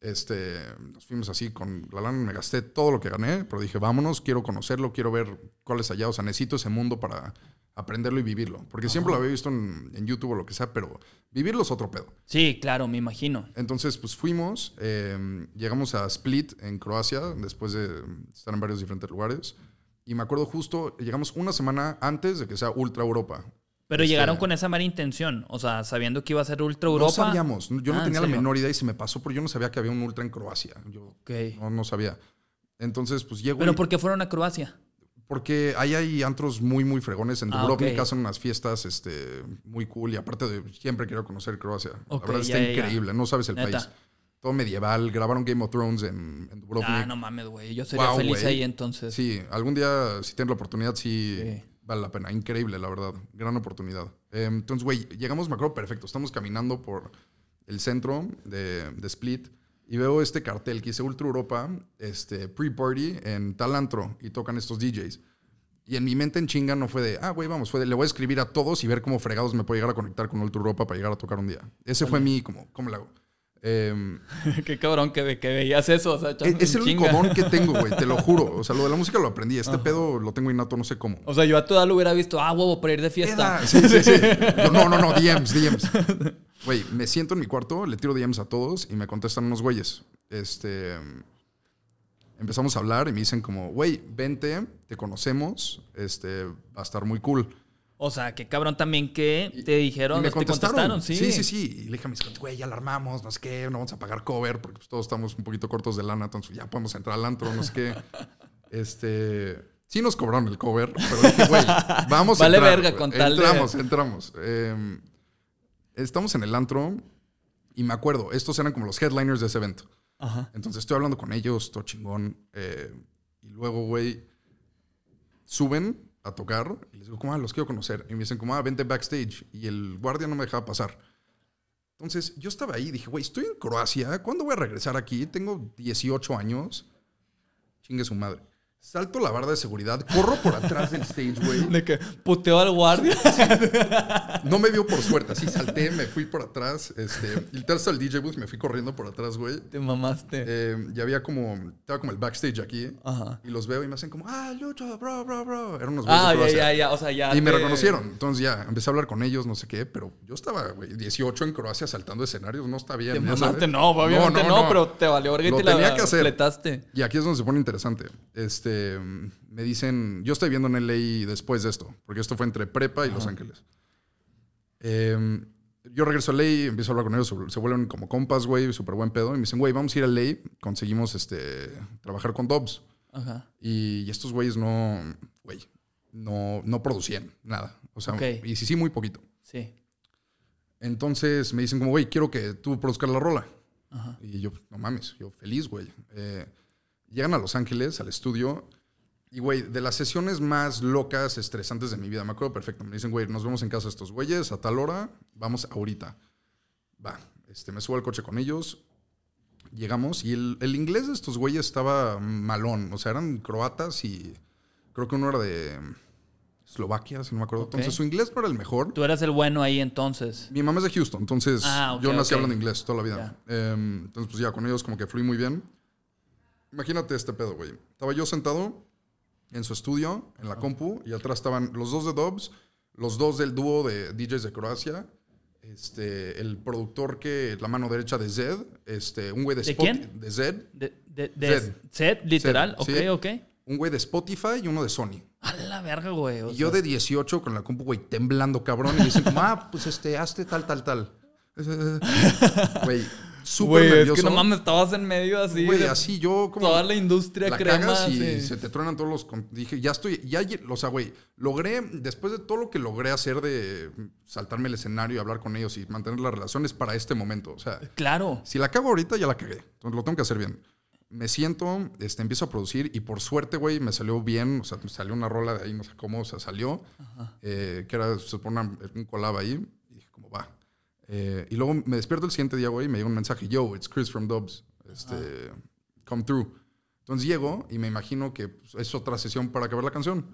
Este, nos fuimos así con la lana, me gasté todo lo que gané, pero dije, vámonos, quiero conocerlo, quiero ver cuál es allá, o sea, necesito ese mundo para aprenderlo y vivirlo. Porque siempre lo había visto en, en YouTube o lo que sea, pero vivirlo es otro pedo. Sí, claro, me imagino. Entonces, pues fuimos, eh, llegamos a Split, en Croacia, después de estar en varios diferentes lugares. Y me acuerdo justo, llegamos una semana antes de que sea Ultra Europa. Pero Este- llegaron con esa mala intención, o sea, sabiendo que iba a ser Ultra Europa. No sabíamos, yo no Ah, ¿en tenía la menor idea y se me pasó, pero yo no sabía que había un Ultra en Croacia. Yo no sabía. Entonces, pues llego. ¿Pero y- por qué fueron a Croacia? Porque ahí hay antros muy, muy fregones. En Ah, Dubrovnik hacen unas fiestas este, muy cool. Y aparte de siempre quiero conocer Croacia. La verdad ya, está ya, ya. increíble. No sabes el Neta. país. Todo medieval. Grabaron Game of Thrones en, en Dubrovnik. Ah, no mames, güey. Yo sería Wow, feliz ahí entonces. Sí, algún día, si tienes la oportunidad, sí, Sí. vale la pena. Increíble, la verdad. Gran oportunidad. Eh, entonces, güey, llegamos, me acuerdo perfecto. Estamos caminando por el centro de, de Split y veo este cartel que dice Ultra Europa, este, pre-party en tal antro y tocan estos DJs. Y en mi mente en chinga no fue de, ah, güey, vamos, fue de, le voy a escribir a todos y ver cómo fregados me puedo llegar a conectar con Ultra Europa para llegar a tocar un día. Ese fue mi, como, ¿cómo le hago? Em, <laughs> Qué cabrón que, que veías eso, o sea, es, echando es el único don que tengo, güey, te lo <laughs> juro. O sea, lo de la música lo aprendí. Este pedo lo tengo innato, no sé cómo. O sea, yo a toda lo hubiera visto, ah, huevo, para ir de fiesta. Era- sí, sí, sí. <laughs> Yo, no, no, no, DMs, DMs. Güey, me siento en mi cuarto, le tiro DMs a todos y me contestan unos güeyes. Este. Empezamos a hablar y me dicen como, güey, vente, te conocemos, este, va a estar muy cool. O sea, qué cabrón también que te dijeron, me te contestaron. contestaron, sí. sí, sí, sí. Y le dije a mis güey, ya la armamos, no sé qué, no vamos a pagar cover porque pues, todos estamos un poquito cortos de lana, entonces ya podemos entrar al antro, no sé qué. <laughs> Este. Sí nos cobraron el cover, pero dije, güey, vamos a <laughs> Vale entrar, verga güey. con tal de- Entramos, entramos. Eh, estamos en el antro y me acuerdo, estos eran como los headliners de ese evento. Ajá. Entonces estoy hablando con ellos, todo chingón. eh, y luego, güey, suben a tocar y les digo, como, ah, los quiero conocer. Y me dicen, como, ah, vente backstage. Y el guardia no me dejaba pasar. Entonces yo estaba ahí y dije, güey, estoy en Croacia. ¿Cuándo voy a regresar aquí? Tengo 18 años. Chingue su madre. Salto la barda de seguridad, corro por atrás del stage, güey. <laughs> De que puteo al guardia. <laughs> No me vio por suerte, así salté, me fui por atrás. Este, y hasta el DJ booth, me fui corriendo por atrás, güey. Te mamaste. Eh, ya había como, estaba como el backstage aquí. Ajá. Y los veo y me hacen como, ah, Lucho, bro, bro, bro. Eran unos güeyes Ah, ya, ya, ya. O sea, ya. Y me reconocieron. Entonces ya empecé a hablar con ellos, no sé qué, pero yo estaba, güey, 18 en Croacia saltando escenarios, no está bien. Te mamaste, no, obviamente no, pero te valió verga y te la tenía que hacer. fletaste. Y aquí es donde se pone interesante. Este, me dicen, yo estoy viendo en LA después de esto, porque esto fue entre Prepa y Los Ángeles. Eh, yo regreso a LA, empiezo a hablar con ellos, se- vuelven como compas, güey, súper buen pedo. Y me dicen, güey, vamos a ir a LA, conseguimos este, trabajar con Dobbs. Ajá. Y estos güeyes no, güey, no, no producían nada. O sea, y sí, sí, muy poquito. Sí. Entonces me dicen como, güey, quiero que tú produzcas la rola. Ajá. Y yo, no mames, yo feliz, güey. Eh, llegan a Los Ángeles, al estudio, y, güey, de las sesiones más locas, estresantes de mi vida, me acuerdo perfecto. Me dicen, güey, nos vemos en casa de estos güeyes a tal hora, vamos ahorita. Va, este, me subo al coche con ellos, llegamos, y el, el inglés de estos güeyes estaba malón. O sea, eran croatas y creo que uno era de Eslovaquia, si no me acuerdo. Entonces su inglés no era el mejor. Tú eras el bueno ahí entonces. Mi mamá es de Houston, entonces ah, yo nací hablando inglés toda la vida. Em, entonces, pues ya, con ellos como que fluí muy bien. Imagínate este pedo, güey. Estaba yo sentado en su estudio, en la compu, y atrás estaban los dos de Dobbs, los dos del dúo de DJs de Croacia, este, el productor que, la mano derecha de Zed, este, un güey de, ¿De quién? De Zed. De, de, Zed. literal, ok, ok. Un güey de Spotify y uno de Sony. A la verga, güey. Y yo de 18 con la compu, güey, temblando cabrón, y dicen ah, pues este, hazte tal, tal, tal. <laughs> Güey, súper nervioso. Es que no mames, estabas en medio así. Güey, así yo como... Toda la industria la crema. y se te truenan todos los... Dije, ya estoy... Ya, o sea, güey, logré... Después de todo lo que logré hacer de saltarme el escenario y hablar con ellos y mantener las relaciones para este momento. O sea... Claro. Si la cago ahorita, ya la cagué. Entonces lo tengo que hacer bien. Me siento, este, empiezo a producir y por suerte, güey, me salió bien. O sea, me salió una rola de ahí, no sé cómo, o sea, salió. Eh, que era, se pone un collab ahí. Y dije, como va eh, y luego me despierto el siguiente día, güey, y me llega un mensaje, yo, it's Chris from Dubs, este, come through. Entonces llego y me imagino que pues, es otra sesión para acabar la canción.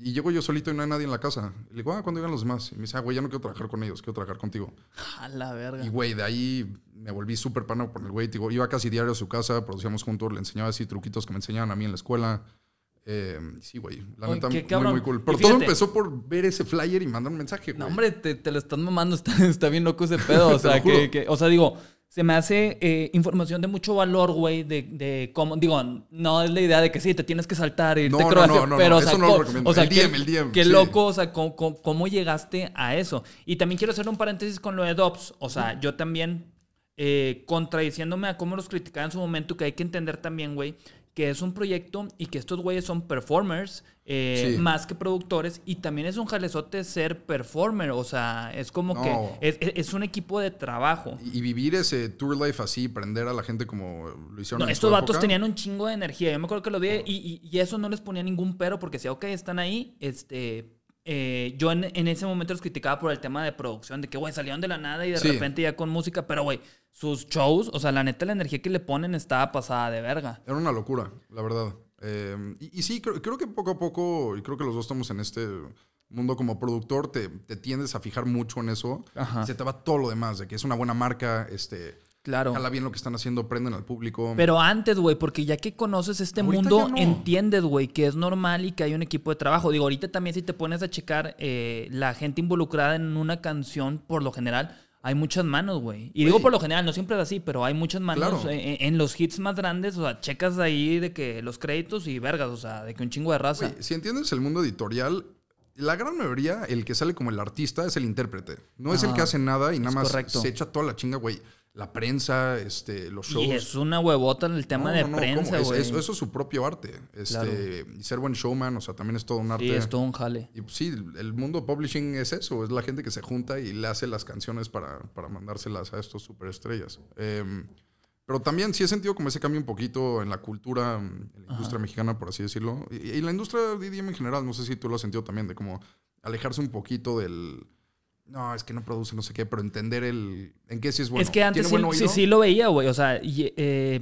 Y llego yo solito y no hay nadie en la casa. Y le digo, ah, ¿cuándo llegan los demás? Y me dice, ah, güey, ya no quiero trabajar con ellos, quiero trabajar contigo. <laughs> A la verga. Y, güey, de ahí me volví súper pano por el güey. Digo, iba casi diario a su casa, producíamos juntos, le enseñaba así truquitos que me enseñaban a mí en la escuela. Eh, sí, güey. La neta, muy, muy cool. Pero todo empezó por ver ese flyer y mandar un mensaje, güey. No, hombre, te, te lo están mamando. <laughs> Está, está, bien loco ese pedo. O <laughs> sea, que, o sea, digo, se me hace eh, información de mucho valor, güey, de, de, cómo, digo, no es la idea de que sí, te tienes que saltar y no, te no, no, no, pero, o sea, eso no lo recomiendo. O sea, el DM, el DM. Qué loco, o sea, cómo, cómo, llegaste a eso. Y también quiero hacer un paréntesis con lo de Dobbs. O sea, yo también, eh, contradiciéndome a cómo los criticaba en su momento, que hay que entender también, güey, que es un proyecto y que estos güeyes son performers eh, más que productores y también es un jalezote ser performer, o sea, es como que es, un equipo de trabajo. Y, vivir ese tour life así, prender a la gente como lo hicieron. No, estos vatos tenían un chingo de energía, yo me acuerdo que lo vi y, y, eso no les ponía ningún pero porque decía, ok, están ahí, este... Eh, yo en, en, ese momento los criticaba por el tema de producción, de que, güey, salieron de la nada y de repente ya con música, pero, güey, sus shows, o sea, la neta, la energía que le ponen estaba pasada de verga. Era una locura, la verdad. Eh, y, sí, creo, que poco a poco, y creo que los dos estamos en este mundo como productor, te, tiendes a fijar mucho en eso. se te va todo lo demás, de que es una buena marca, este... Claro. Jala bien lo que están haciendo, prenden al público. Pero antes, güey, porque ya que conoces este mundo, entiendes, güey, que es normal y que hay un equipo de trabajo. Digo, ahorita también si te pones a checar eh, la gente involucrada en una canción, por lo general, hay muchas manos, güey. Y digo por lo general, no siempre es así, pero hay muchas manos en, los hits más grandes. O sea, checas ahí de que los créditos y vergas, o sea, de que un chingo de raza. si entiendes el mundo editorial, la gran mayoría, el que sale como el artista es el intérprete. No es el que hace nada y nada más se echa toda la chinga, güey la prensa, este, los shows. Y es una huevota en el tema de prensa, güey. eso es su propio arte. Este, Y ser buen showman, o sea, también es todo un arte. Sí, es todo un jale. Y pues, sí, el mundo publishing es eso, es la gente que se junta y le hace las canciones para, para mandárselas a estos superestrellas. Em, pero también sí he sentido como ese cambio un poquito en la cultura, en la industria mexicana, por así decirlo. Y, y la industria de EDM en general, no sé si tú lo has sentido también, de como alejarse un poquito del no, es que no produce no sé qué, pero entender el en qué sí es bueno. Es que antes sí, sí, lo veía, güey. O sea, eh,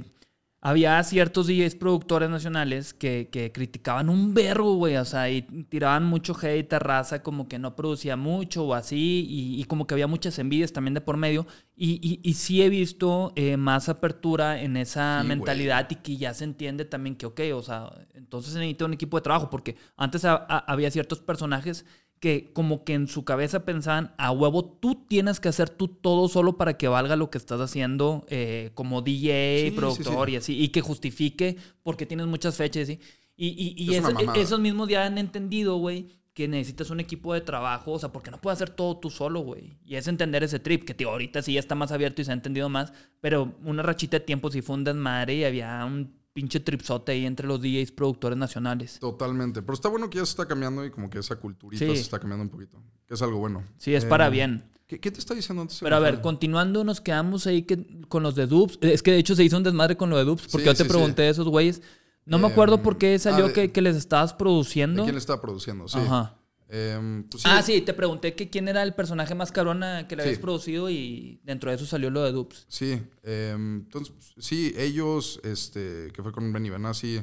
había ciertos DJs productores nacionales que, que criticaban un verbo, güey. O sea, y tiraban mucho hate a raza, como que no producía mucho o así. Y, como que había muchas envidias también de por medio. Y, y, sí he visto eh, más apertura en esa mentalidad y que ya se entiende también que, ok, o sea, entonces se necesita un equipo de trabajo. Porque antes había ciertos personajes que como que en su cabeza pensaban, a huevo, tú tienes que hacer tú todo solo para que valga lo que estás haciendo eh, como DJ, productor y así, y que justifique porque tienes muchas fechas y Y, y, esos mismos ya han entendido, güey, que necesitas un equipo de trabajo, o sea, porque no puedes hacer todo tú solo, güey. Y es entender ese trip, que tío, ahorita sí ya está más abierto y se ha entendido más, pero una rachita de tiempo sí fue un desmadre y había un pinche tripsote ahí entre los DJs productores nacionales. Totalmente. Pero está bueno que ya se está cambiando y como que esa culturita se está cambiando un poquito. Que es algo bueno. Sí, es para eh, bien. ¿qué, te está diciendo antes? Pero a ver, continuando, nos quedamos ahí que, con los de Dubs. Es que de hecho se hizo un desmadre con lo de Dubs, porque yo te pregunté de esos güeyes. No me acuerdo por qué salió ah, que, que, les estabas produciendo. ¿De quién le estaba produciendo? Sí. Ajá. Em, pues ah, sí, te pregunté que quién era el personaje más carona que le habías producido y dentro de eso salió lo de Dupes. Sí, em, entonces, sí, ellos, este, que fue con Benny Benassi,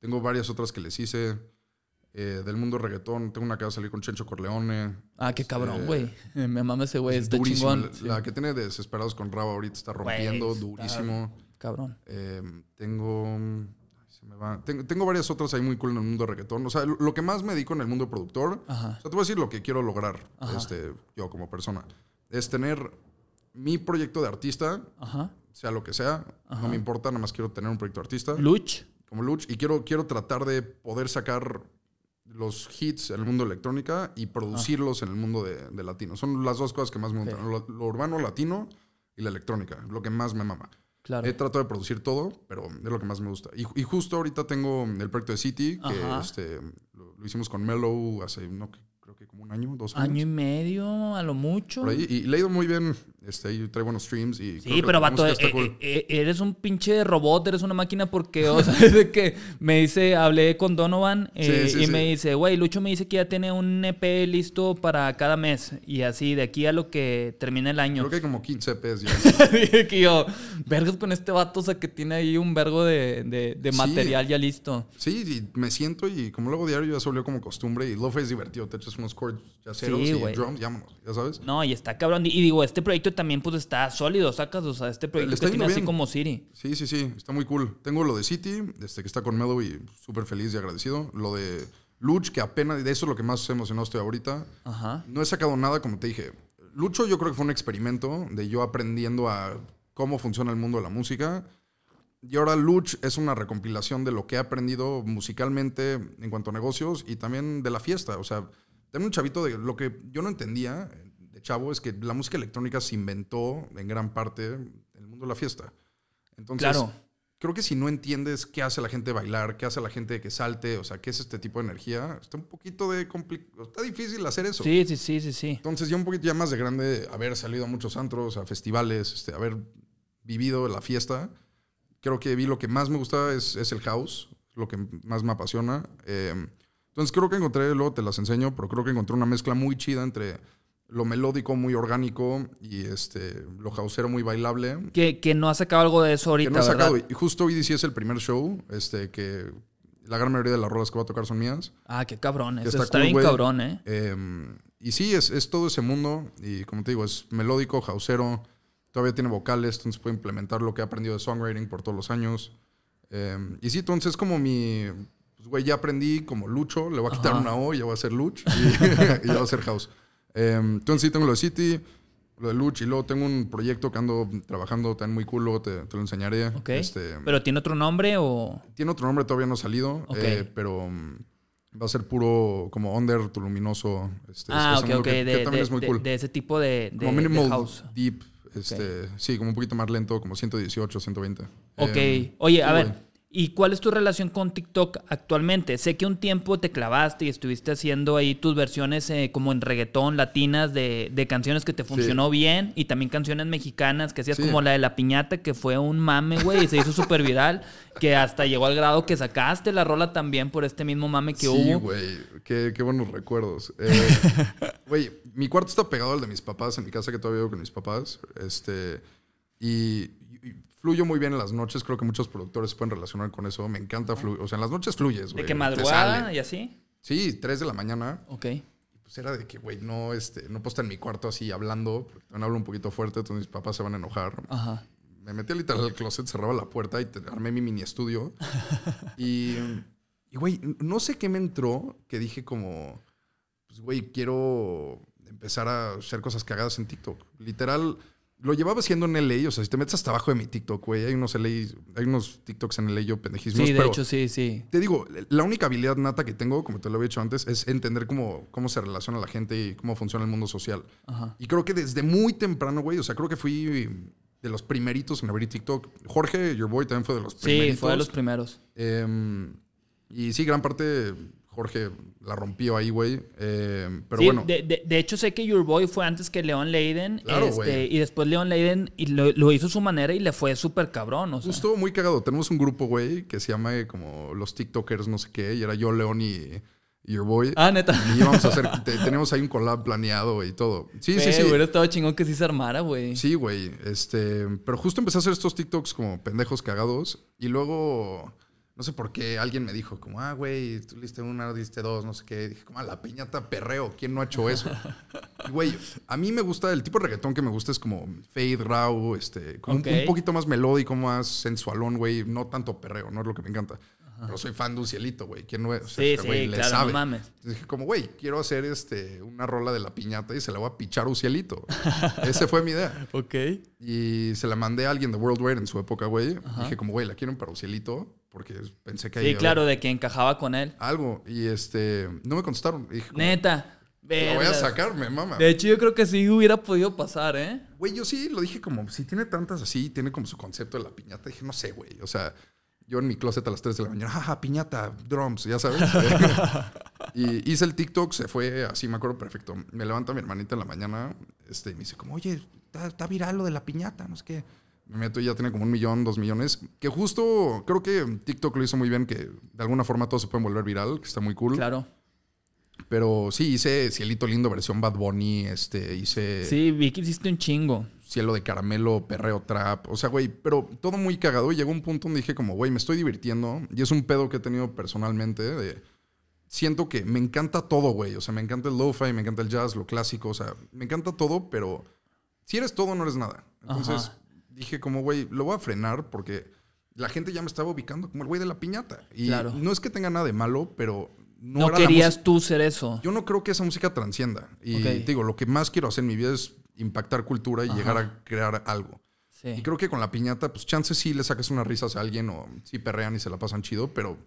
tengo varias otras que les hice. Eh, del mundo reggaetón, tengo una que va a salir con Chencho Corleone. Ah, qué cabrón, Este, güey. <laughs> Me mama ese güey, está durísimo. chingón. La, que tiene Desesperados con Rabo ahorita está rompiendo, está- durísimo. Cabrón. Eh, tengo, se me va. Tengo, tengo varias otras ahí muy cool en el mundo de reggaetón. O sea, lo, lo que más me dedico en el mundo productor, Ajá. o sea, te voy a decir lo que quiero lograr este, yo como persona, es tener mi proyecto de artista, Ajá. sea lo que sea, Ajá. no me importa, nada más quiero tener un proyecto de artista Luch. como Luch y quiero, quiero tratar de poder sacar los hits en el mundo de electrónica y producirlos en el mundo de, de latino. Son las dos cosas que más me gustan, lo, lo urbano, latino y la electrónica, lo que más me mama. Claro. He tratado de producir todo, pero es lo que más me gusta. Y, y justo ahorita tengo el proyecto de City, que este, lo, lo hicimos con Mellow hace, no, creo que como un año, dos años. Año y medio, a lo mucho. ahí. Y le ha ido muy bien. Este, ahí trae buenos streams. Y Sí, pero vato, eh, cool. eh, eh, eres un pinche robot, eres una máquina porque, o sea, <laughs> de que me dice, hablé con Donovan eh, Sí, sí, y sí. me dice, güey, Lucho me dice que ya tiene un EP listo para cada mes y así de aquí a lo que termine el año. Creo que hay como 15 EPs ya. <laughs> Dije que yo, vergas con este vato, o sea, que tiene ahí un vergo de, de- de material ya listo. Sí, y me siento y como lo hago diario ya se volvió como costumbre y lo es divertido. Te echas unos chords yaceros Sí, y güey. drums, vámonos, ya sabes. No, y está cabrón. Y digo, este proyecto también pues está sólido, sacas, o sea, este proyecto está que tiene yendo así bien. como Siri. Sí, sí, sí, está muy cool. Tengo lo de City, este, que está con Mellow y súper feliz y agradecido. Lo de Luch, que apenas, de eso es lo que más emocionado estoy ahorita. Ajá. No he sacado nada, como te dije. Lucho yo creo que fue un experimento de yo aprendiendo a cómo funciona el mundo de la música. Y ahora Luch es una recompilación de lo que he aprendido musicalmente en cuanto a negocios y también de la fiesta. O sea, tengo un chavito de lo que yo no entendía chavo es que la música electrónica se inventó en gran parte en el mundo de la fiesta. Entonces, Claro. creo que si no entiendes qué hace la gente bailar, qué hace la gente que salte, o sea, qué es este tipo de energía, está un poquito de. Está difícil hacer eso. Sí, sí, sí, sí, sí. Entonces, ya un poquito ya más de grande, haber salido a muchos antros, a festivales, este, haber vivido la fiesta, creo que vi lo que más me gusta es, es el house, lo que más me apasiona. Eh, entonces, creo que encontré, luego te las enseño, pero creo que encontré una mezcla muy chida entre lo melódico, muy orgánico, y este, lo houseero, muy bailable. Que, que no ha sacado algo de eso ahorita, Que no he sacado. ¿verdad? Y justo hoy sí es el primer show, este, que la gran mayoría de las rolas que va a tocar son mías. Ah, qué cabrón. Eso Está está, cool, bien güey. cabrón, ¿eh? Eh, y sí, es, es todo ese mundo. Y como te digo, es melódico, houseero. Todavía tiene vocales, entonces puede implementar lo que he aprendido de songwriting por todos los años. Eh, y sí, entonces es como mi... Pues, güey, ya aprendí como Lucho. Le voy a quitar Ajá. una O ya voy a ser Luch. Y, <laughs> y ya va a ser house. Eh, entonces sí, tengo lo de City, lo de Luch. Y luego tengo un proyecto que ando trabajando tan muy cool. Luego te, te lo enseñaré. Este, ¿Pero tiene otro nombre o...? tiene otro nombre, todavía no ha salido. Eh, pero... mm, Va a ser puro como under, tu luminoso. Este, ah, ok, ok. que- de, que también de- es muy de- cool. de ese tipo de, como minimal house. deep, este, sí, como un poquito más lento, como 118, 120. Ok. Eh, Oye, a ver. ¿Y cuál es tu relación con TikTok actualmente? Sé que un tiempo te clavaste y estuviste haciendo ahí tus versiones eh, como en reggaetón latinas de, de canciones que te funcionó bien y también canciones mexicanas que hacías Sí. como la de La Piñata que fue un mame, güey, y se hizo súper viral, que hasta llegó al grado que sacaste la rola también por este mismo mame que sí, hubo. güey, qué, qué buenos recuerdos. Eh, <laughs> Güey, mi cuarto está pegado al de mis papás, en mi casa que todavía vivo con mis papás. Este, y fluyo muy bien en las noches, creo que muchos productores se pueden relacionar con eso. Me encanta fluir, o sea, en las noches fluyes, güey. De te madrugada y así. Sí, 3 de la mañana. Ok. pues era de que, güey, no, este, no puedo estar en mi cuarto así hablando, porque también hablo un poquito fuerte, entonces mis papás se van a enojar. Ajá. Me metí literal al closet, cerraba la puerta y armé mi mini estudio. <laughs> y, y, güey, no sé qué me entró, que dije como, pues, güey, quiero empezar a hacer cosas cagadas en TikTok. Literal, lo llevaba haciendo en LA, o sea, si te metes hasta abajo de mi TikTok, güey, hay unos LA, hay unos TikToks en LA yo pendejísimos, Sí, de pero hecho, sí, sí. te digo, la única habilidad nata que tengo, como te lo había dicho antes, es entender cómo, cómo se relaciona la gente y cómo funciona el mundo social. Ajá. Y creo que desde muy temprano, güey, o sea, creo que fui de los primeritos en abrir TikTok. Jorge, your boy, también fue de los Sí, primeritos. fue de los primeros. Em, y sí, gran parte Jorge la rompió ahí, güey. Em, pero Sí, bueno, de, de- de hecho, sé que Your Boy fue antes que Leon Leiden. Claro, este, y después Leon Leiden y lo, lo hizo a su manera y le fue súper cabrón. O sea. justo muy cagado. Tenemos un grupo, güey, que se llama eh, como los TikTokers, no sé qué, y era yo, León y, your boy. Ah, neta. Y íbamos a hacer, te- teníamos ahí un collab planeado y todo. Sí, sí, sí. Hubiera estado chingón que sí se armara, güey. Sí, güey. Este, pero justo empecé a hacer estos TikToks como pendejos cagados. Y luego, no sé por qué alguien me dijo como, ah, güey, tú diste una, diste dos, no sé qué. dije, como, ah, la piñata perreo, ¿quién no ha hecho eso? <laughs> güey, a mí me gusta, el tipo de reggaetón que me gusta es como fade, raw, este, un- un, poquito más melódico, más sensualón, güey, no tanto perreo, no es lo que me encanta. Pero soy fan de un cielito, güey. ¿Quién no es? O sea, Sí, este güey sí, le claro, sabe. no mames. Entonces dije, como, güey, quiero hacer este, una rola de la piñata y se la voy a pichar a Ucielito. Esa fue mi idea. <laughs> Ok. Y se la mandé a alguien de Worldwide en su época, güey. Dije, como, güey, la quiero para Ucielito porque pensé que Sí, claro, de que encajaba con él. algo. Y este, no me contestaron. Dije, Neta. la voy a vergas. sacar, me mama. De hecho, yo creo que sí hubiera podido pasar, ¿eh? Güey, yo sí lo dije como, si tiene tantas así, tiene como su concepto de la piñata. Dije, no sé, güey. O sea, yo en mi closet a las 3 de la mañana, jaja, piñata, drums, ya sabes. <laughs> y hice el TikTok, se fue así, me acuerdo perfecto. Me levanta mi hermanita en la mañana este, y me dice como, oye, está, está viral lo de la piñata, no sé qué. Me meto y ya tiene como un millón, dos millones. Que justo creo que TikTok lo hizo muy bien, que de alguna forma todo se puede volver viral, que está muy cool. Claro. Pero sí, hice Cielito Lindo versión Bad Bunny, este, hice Sí, vi que hiciste un chingo. cielo de caramelo, perreo trap. O sea, güey, pero todo muy cagado. Y llegó un punto donde dije como, güey, me estoy divirtiendo. Y es un pedo que he tenido personalmente de... Siento que me encanta todo, güey. O sea, me encanta el lo-fi, me encanta el jazz, lo clásico. O sea, me encanta todo, pero si eres todo, no eres nada. Entonces Ajá. Dije como, güey, lo voy a frenar porque la gente ya me estaba ubicando como el güey de la piñata. Y Claro. no es que tenga nada de malo, pero no, No, era querías tú ser eso. yo no creo que esa música transcienda. Y digo, lo que más quiero hacer en mi vida es impactar cultura y Ajá. llegar a crear algo. Sí. Y creo que con la piñata, pues chances sí le sacas unas risas a alguien o sí perrean y se la pasan chido, pero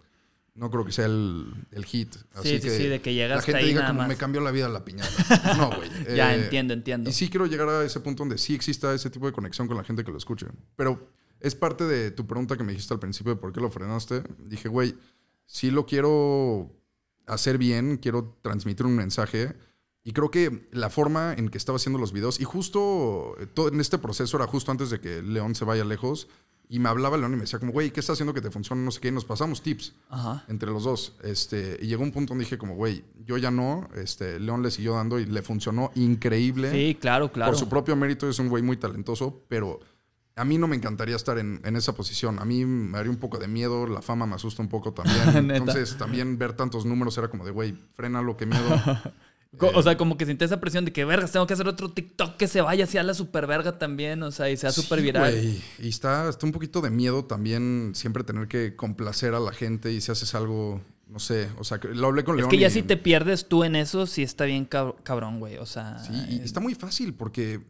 no creo que sea el, el hit. Así Sí, sí, que sí, de que llega la gente ahí diga nada como más. me cambió la vida la piñata. <laughs> No, güey. Ya, Eh, entiendo, entiendo. Y sí quiero llegar a ese punto donde sí exista ese tipo de conexión con la gente que lo escuche. Pero es parte de tu pregunta que me dijiste al principio de por qué lo frenaste. Dije, güey, sí lo quiero hacer bien, quiero transmitir un mensaje. Y creo que la forma en que estaba haciendo los videos, y justo eh, todo en este proceso era justo antes de que León se vaya lejos, y me hablaba León y me decía como, güey, ¿qué está haciendo que te funcione? No sé qué, y nos pasamos tips Ajá. entre los dos. Este, y llegó un punto donde dije como, güey, yo ya no, este, León le siguió dando y le funcionó increíble. Sí, claro, claro. Por su propio mérito es un güey muy talentoso, pero a mí no me encantaría estar en, en esa posición. A mí me haría un poco de miedo, la fama me asusta un poco también. <laughs> Entonces también ver tantos números era como de, güey, frénalo, qué miedo. <laughs> Eh, O sea, como que siente esa presión de que, vergas, tengo que hacer otro TikTok que se vaya hacia la super verga también, o sea, y sea Sí, súper viral. güey. Y está, está un poquito de miedo también siempre tener que complacer a la gente y si haces algo, no sé, o sea, que lo hablé con es León. que ya y- si te pierdes tú en eso, sí está bien cab- cabrón, güey. O sea, Sí, y eh, está muy fácil porque,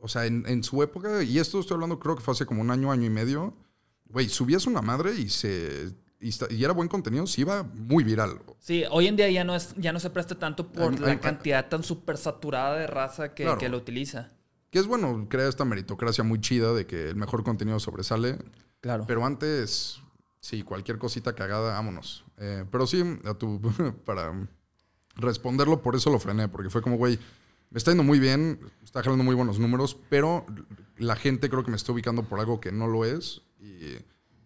o sea, en, en su época, y esto estoy hablando creo que fue hace como un año, año y medio, güey, subías una madre y se... Y, era buen contenido, sí iba muy viral. sí, hoy en día ya no, es, ya no se presta tanto por la cantidad tan súper saturada de raza que, Claro. que lo utiliza. Que es bueno, crea esta meritocracia muy chida de que el mejor contenido sobresale. Claro. Pero antes, sí, cualquier cosita cagada, vámonos. Eh, pero sí, a tu, <laughs> para responderlo, por eso lo frené, porque fue como, güey, me está yendo muy bien, está jalando muy buenos números, pero la gente creo que me está ubicando por algo que no lo es. Y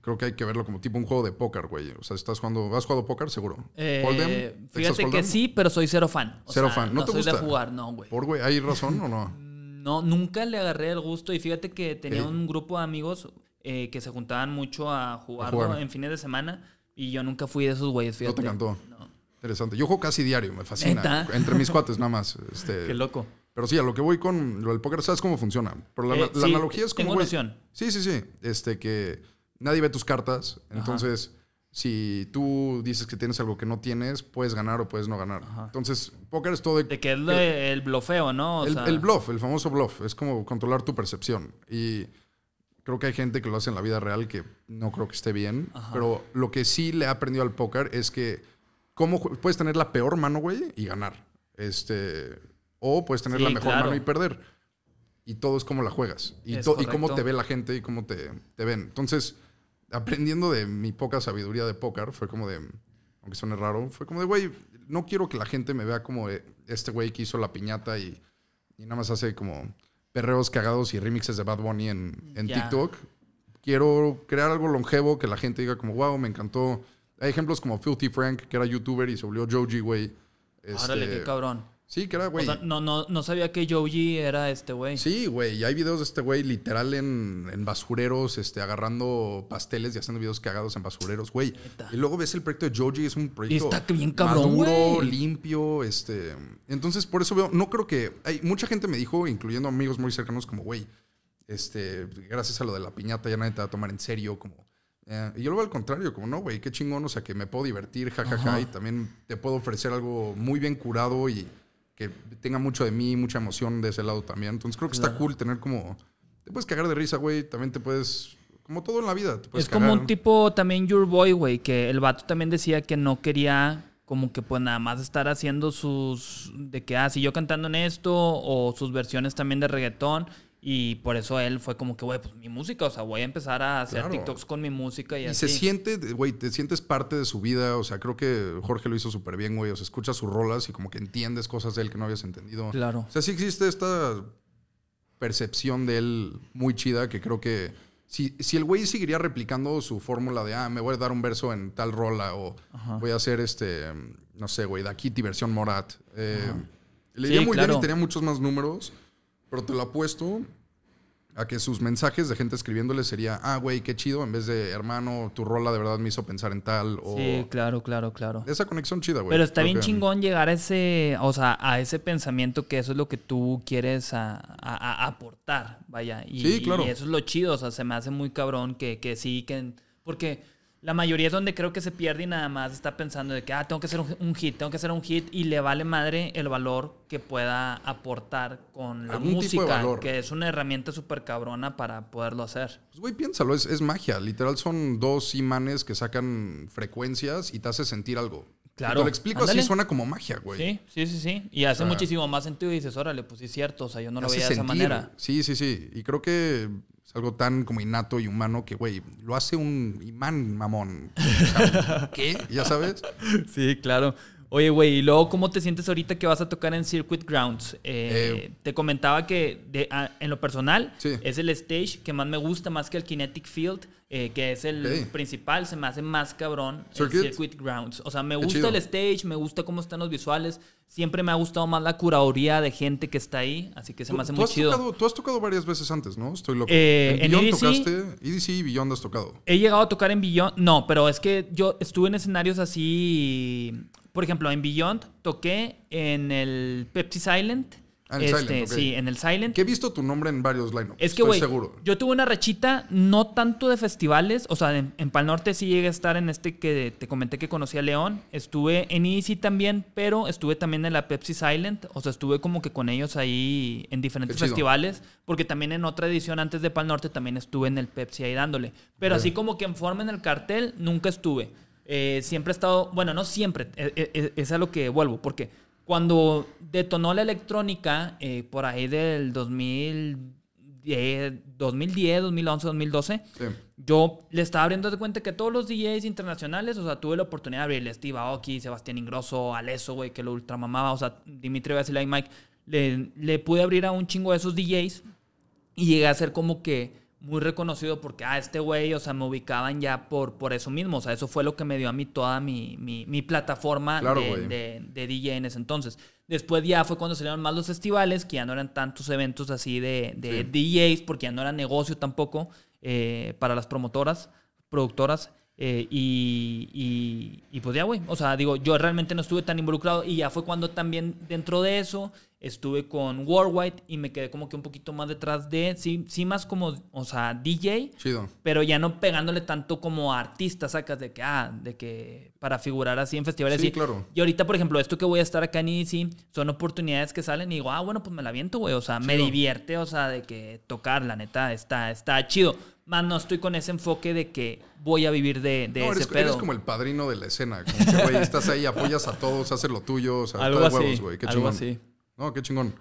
creo que hay que verlo como tipo un juego de póker, güey. O sea, estás jugando, ¿has jugado póker seguro? Eh, ¿Hold'em? ¿Texas fíjate que sí, pero soy cero fan. O Cero sea, fan. ¿No te soy de gusta? jugar, no, güey. ¿Por, güey? ¿Hay razón o no? No, nunca le agarré el gusto. Y fíjate que tenía un grupo de amigos eh, que se juntaban mucho a jugarlo jugar. en fines de semana. Y yo nunca fui de esos güeyes, No fíjate. te encantó. No. Interesante. Yo juego casi diario, me fascina. Entre mis cuates nada más. <laughs> Este, Qué loco. Pero sí, a lo que voy con lo del póker, ¿sabes cómo funciona? Pero la, Eh, la sí, analogía es como, tengo noción. Sí, sí, sí. Este, que nadie ve tus cartas. Entonces, si tú dices que tienes algo que no tienes, puedes ganar o puedes no ganar. Entonces, póker es todo de... De que es lo- el blofeo, ¿no? O el, sea, el bluff, el famoso bluff. Es como controlar tu percepción. Y creo que hay gente que lo hace en la vida real que no creo que esté bien. Pero lo que sí le ha aprendido al póker es que cómo puedes tener la peor mano, güey, y ganar. Este, o puedes tener Sí, la mejor claro. mano y perder. Y todo es como la juegas. Y, to- y cómo te ve la gente y cómo te, te ven. Entonces, aprendiendo de mi poca sabiduría de póker, fue como de, aunque suene raro, fue como de, güey, no quiero que la gente me vea como eh, este güey que hizo la piñata y, y nada más hace como perreos cagados y remixes de Bad Bunny en, en. TikTok. Quiero crear algo longevo que la gente diga como, wow, me encantó. Hay ejemplos como Filthy Frank, que era youtuber y se volvió Joji, güey. Este, Órale, qué cabrón. Sí, que era, güey. O sea, no, no, no sabía que Joji era este güey. Sí, güey. Y hay videos de este güey literal en, en basureros, este, agarrando pasteles y haciendo videos cagados en basureros, güey. Y luego ves el proyecto de Joji, es un proyecto Está bien cabrón, maduro, limpio, este. Entonces, por eso veo, no creo que. Hay, mucha gente me dijo, incluyendo amigos muy cercanos, como, güey, este, gracias a lo de la piñata ya nadie te va a tomar en serio, como. eh, y yo lo veo al contrario, como no, güey, qué chingón, o sea, que me puedo divertir, jajaja, y también te puedo ofrecer algo muy bien curado y que tenga mucho de mí, mucha emoción de ese lado también. Entonces creo que está cool tener como. Te puedes cagar de risa, güey. También te puedes. Como todo en la vida. Te puedes Es como un tipo también Your Boy, güey, que el vato también decía que no quería como que pues nada más estar haciendo sus, de que, ah, si yo cantando en esto, o sus versiones también de reggaetón, y por eso él fue como que, güey, pues mi música, o sea, voy a empezar a hacer Claro. TikToks con mi música y, Y así. se siente, güey, te sientes parte de su vida. O sea, creo que Jorge lo hizo súper bien, güey. O sea, escuchas sus rolas y como que entiendes cosas de él que no habías entendido. Claro. O sea, sí existe esta percepción de él muy chida que creo que si, si el güey seguiría replicando su fórmula de, ah, me voy a dar un verso en tal rola o Ajá. voy a hacer este, no sé, güey, Dakiti versión Morat. Eh, le Sí, iría muy claro. bien y tenía muchos más números, pero te lo apuesto a que sus mensajes de gente escribiéndole sería, ah, güey, qué chido, en vez de, hermano, tu rola de verdad me hizo pensar en tal o... Sí, claro, claro, claro. Esa conexión chida, güey. Pero está bien chingón llegar a ese, o sea, a ese pensamiento que eso es lo que tú quieres a- a- a aportar, vaya. Y, Sí, claro. y eso es lo chido, o sea, se me hace muy cabrón que, que sí, que... Porque la mayoría es donde creo que se pierde y nada más está pensando de que, ah, tengo que hacer un, un hit, tengo que hacer un hit y le vale madre el valor que pueda aportar con la música, que es una herramienta súper cabrona para poderlo hacer. Pues, güey, piénsalo, es, es magia. Literal son dos imanes que sacan frecuencias y te hace sentir algo. Claro, te lo explico ándale. así, suena como magia, güey. Sí, sí, sí, sí. Y hace sea, muchísimo más sentido y dices, órale, pues sí es cierto, o sea, yo no lo veía de esa manera. Sí, sí, sí. Y creo que es algo tan como innato y humano que, güey, lo hace un imán mamón. <laughs> ¿Qué? ¿Ya sabes? Sí, claro. Oye, güey, y luego, ¿cómo te sientes ahorita que vas a tocar en Circuit Grounds? Eh, Eh, te comentaba que de- ah, en lo personal Sí. es el stage que más me gusta, más que el Kinetic Field, eh, que es el principal, se me hace más cabrón Circuit. el Circuit Grounds. O sea, me gusta el stage, me gusta cómo están los visuales. Siempre me ha gustado más la curaduría de gente que está ahí, así que se me hace muy chido. Tocado, tú has tocado varias veces antes, ¿no? Estoy loco. En Beyond EDC. tocaste. EDC y Beyond has tocado. He llegado a tocar en Beyond. No, pero es que yo estuve en escenarios así. Por ejemplo, en Beyond toqué en el Pepsi Silent. Ah, en Este, Silent. Sí, en el Silent. Que he visto tu nombre en varios lineups. Es que, güey, yo tuve una rachita no tanto de festivales, o sea, en, en Pal Norte sí llegué a estar en este que te comenté que conocí a León, estuve en EDC también, pero estuve también en la Pepsi Silent, o sea, estuve como que con ellos ahí en diferentes festivales, porque también en otra edición antes de Pal Norte también estuve en el Pepsi ahí dándole, pero así como que en forma en el cartel, nunca estuve. Eh, siempre he estado, bueno, no siempre, eh, eh, eh, es a lo que vuelvo, porque cuando detonó la electrónica, eh, por ahí del 2010, 2010, 2011, 2012, Sí. yo le estaba abriendo de cuenta que todos los DJs internacionales, o sea, tuve la oportunidad de abrirle Steve Aoki, Sebastián Ingrosso, Alesso, güey, que lo ultramamaba, o sea, Dimitri Vasilay Mike, le, le pude abrir a un chingo de esos DJs y llegué a ser como que muy reconocido porque, ah, este güey, o sea, me ubicaban ya por, por eso mismo. O sea, eso fue lo que me dio a mí toda mi, mi, mi plataforma Claro, de, de, de DJ en ese entonces. Después ya fue cuando salieron más los festivales, que ya no eran tantos eventos así de, de DJs, porque ya no era negocio tampoco eh, para las promotoras, productoras. eh, y, y, y pues ya, güey. O sea, digo, yo realmente no estuve tan involucrado y ya fue cuando también dentro de eso estuve con Worldwide y me quedé como que un poquito más detrás de, sí, sí más como, o sea, DJ, Chido. pero ya no pegándole tanto como artista, sacas de que, ah, de que para figurar así en festivales. Sí, y- claro. Y ahorita, por ejemplo, esto que voy a estar acá en EDC, son oportunidades que salen y digo, ah, bueno, pues me la viento, güey. O sea, me divierte, o sea, de que tocar, la neta, está, está chido. Más no estoy con ese enfoque de que voy a vivir de, de No, ese eres, pedo. eres como el padrino de la escena. Como que, güey, estás ahí, apoyas a todos, haces lo tuyo. O sea, <laughs> algo así, huevos, güey. Qué algo chingón. así. No, qué chingón.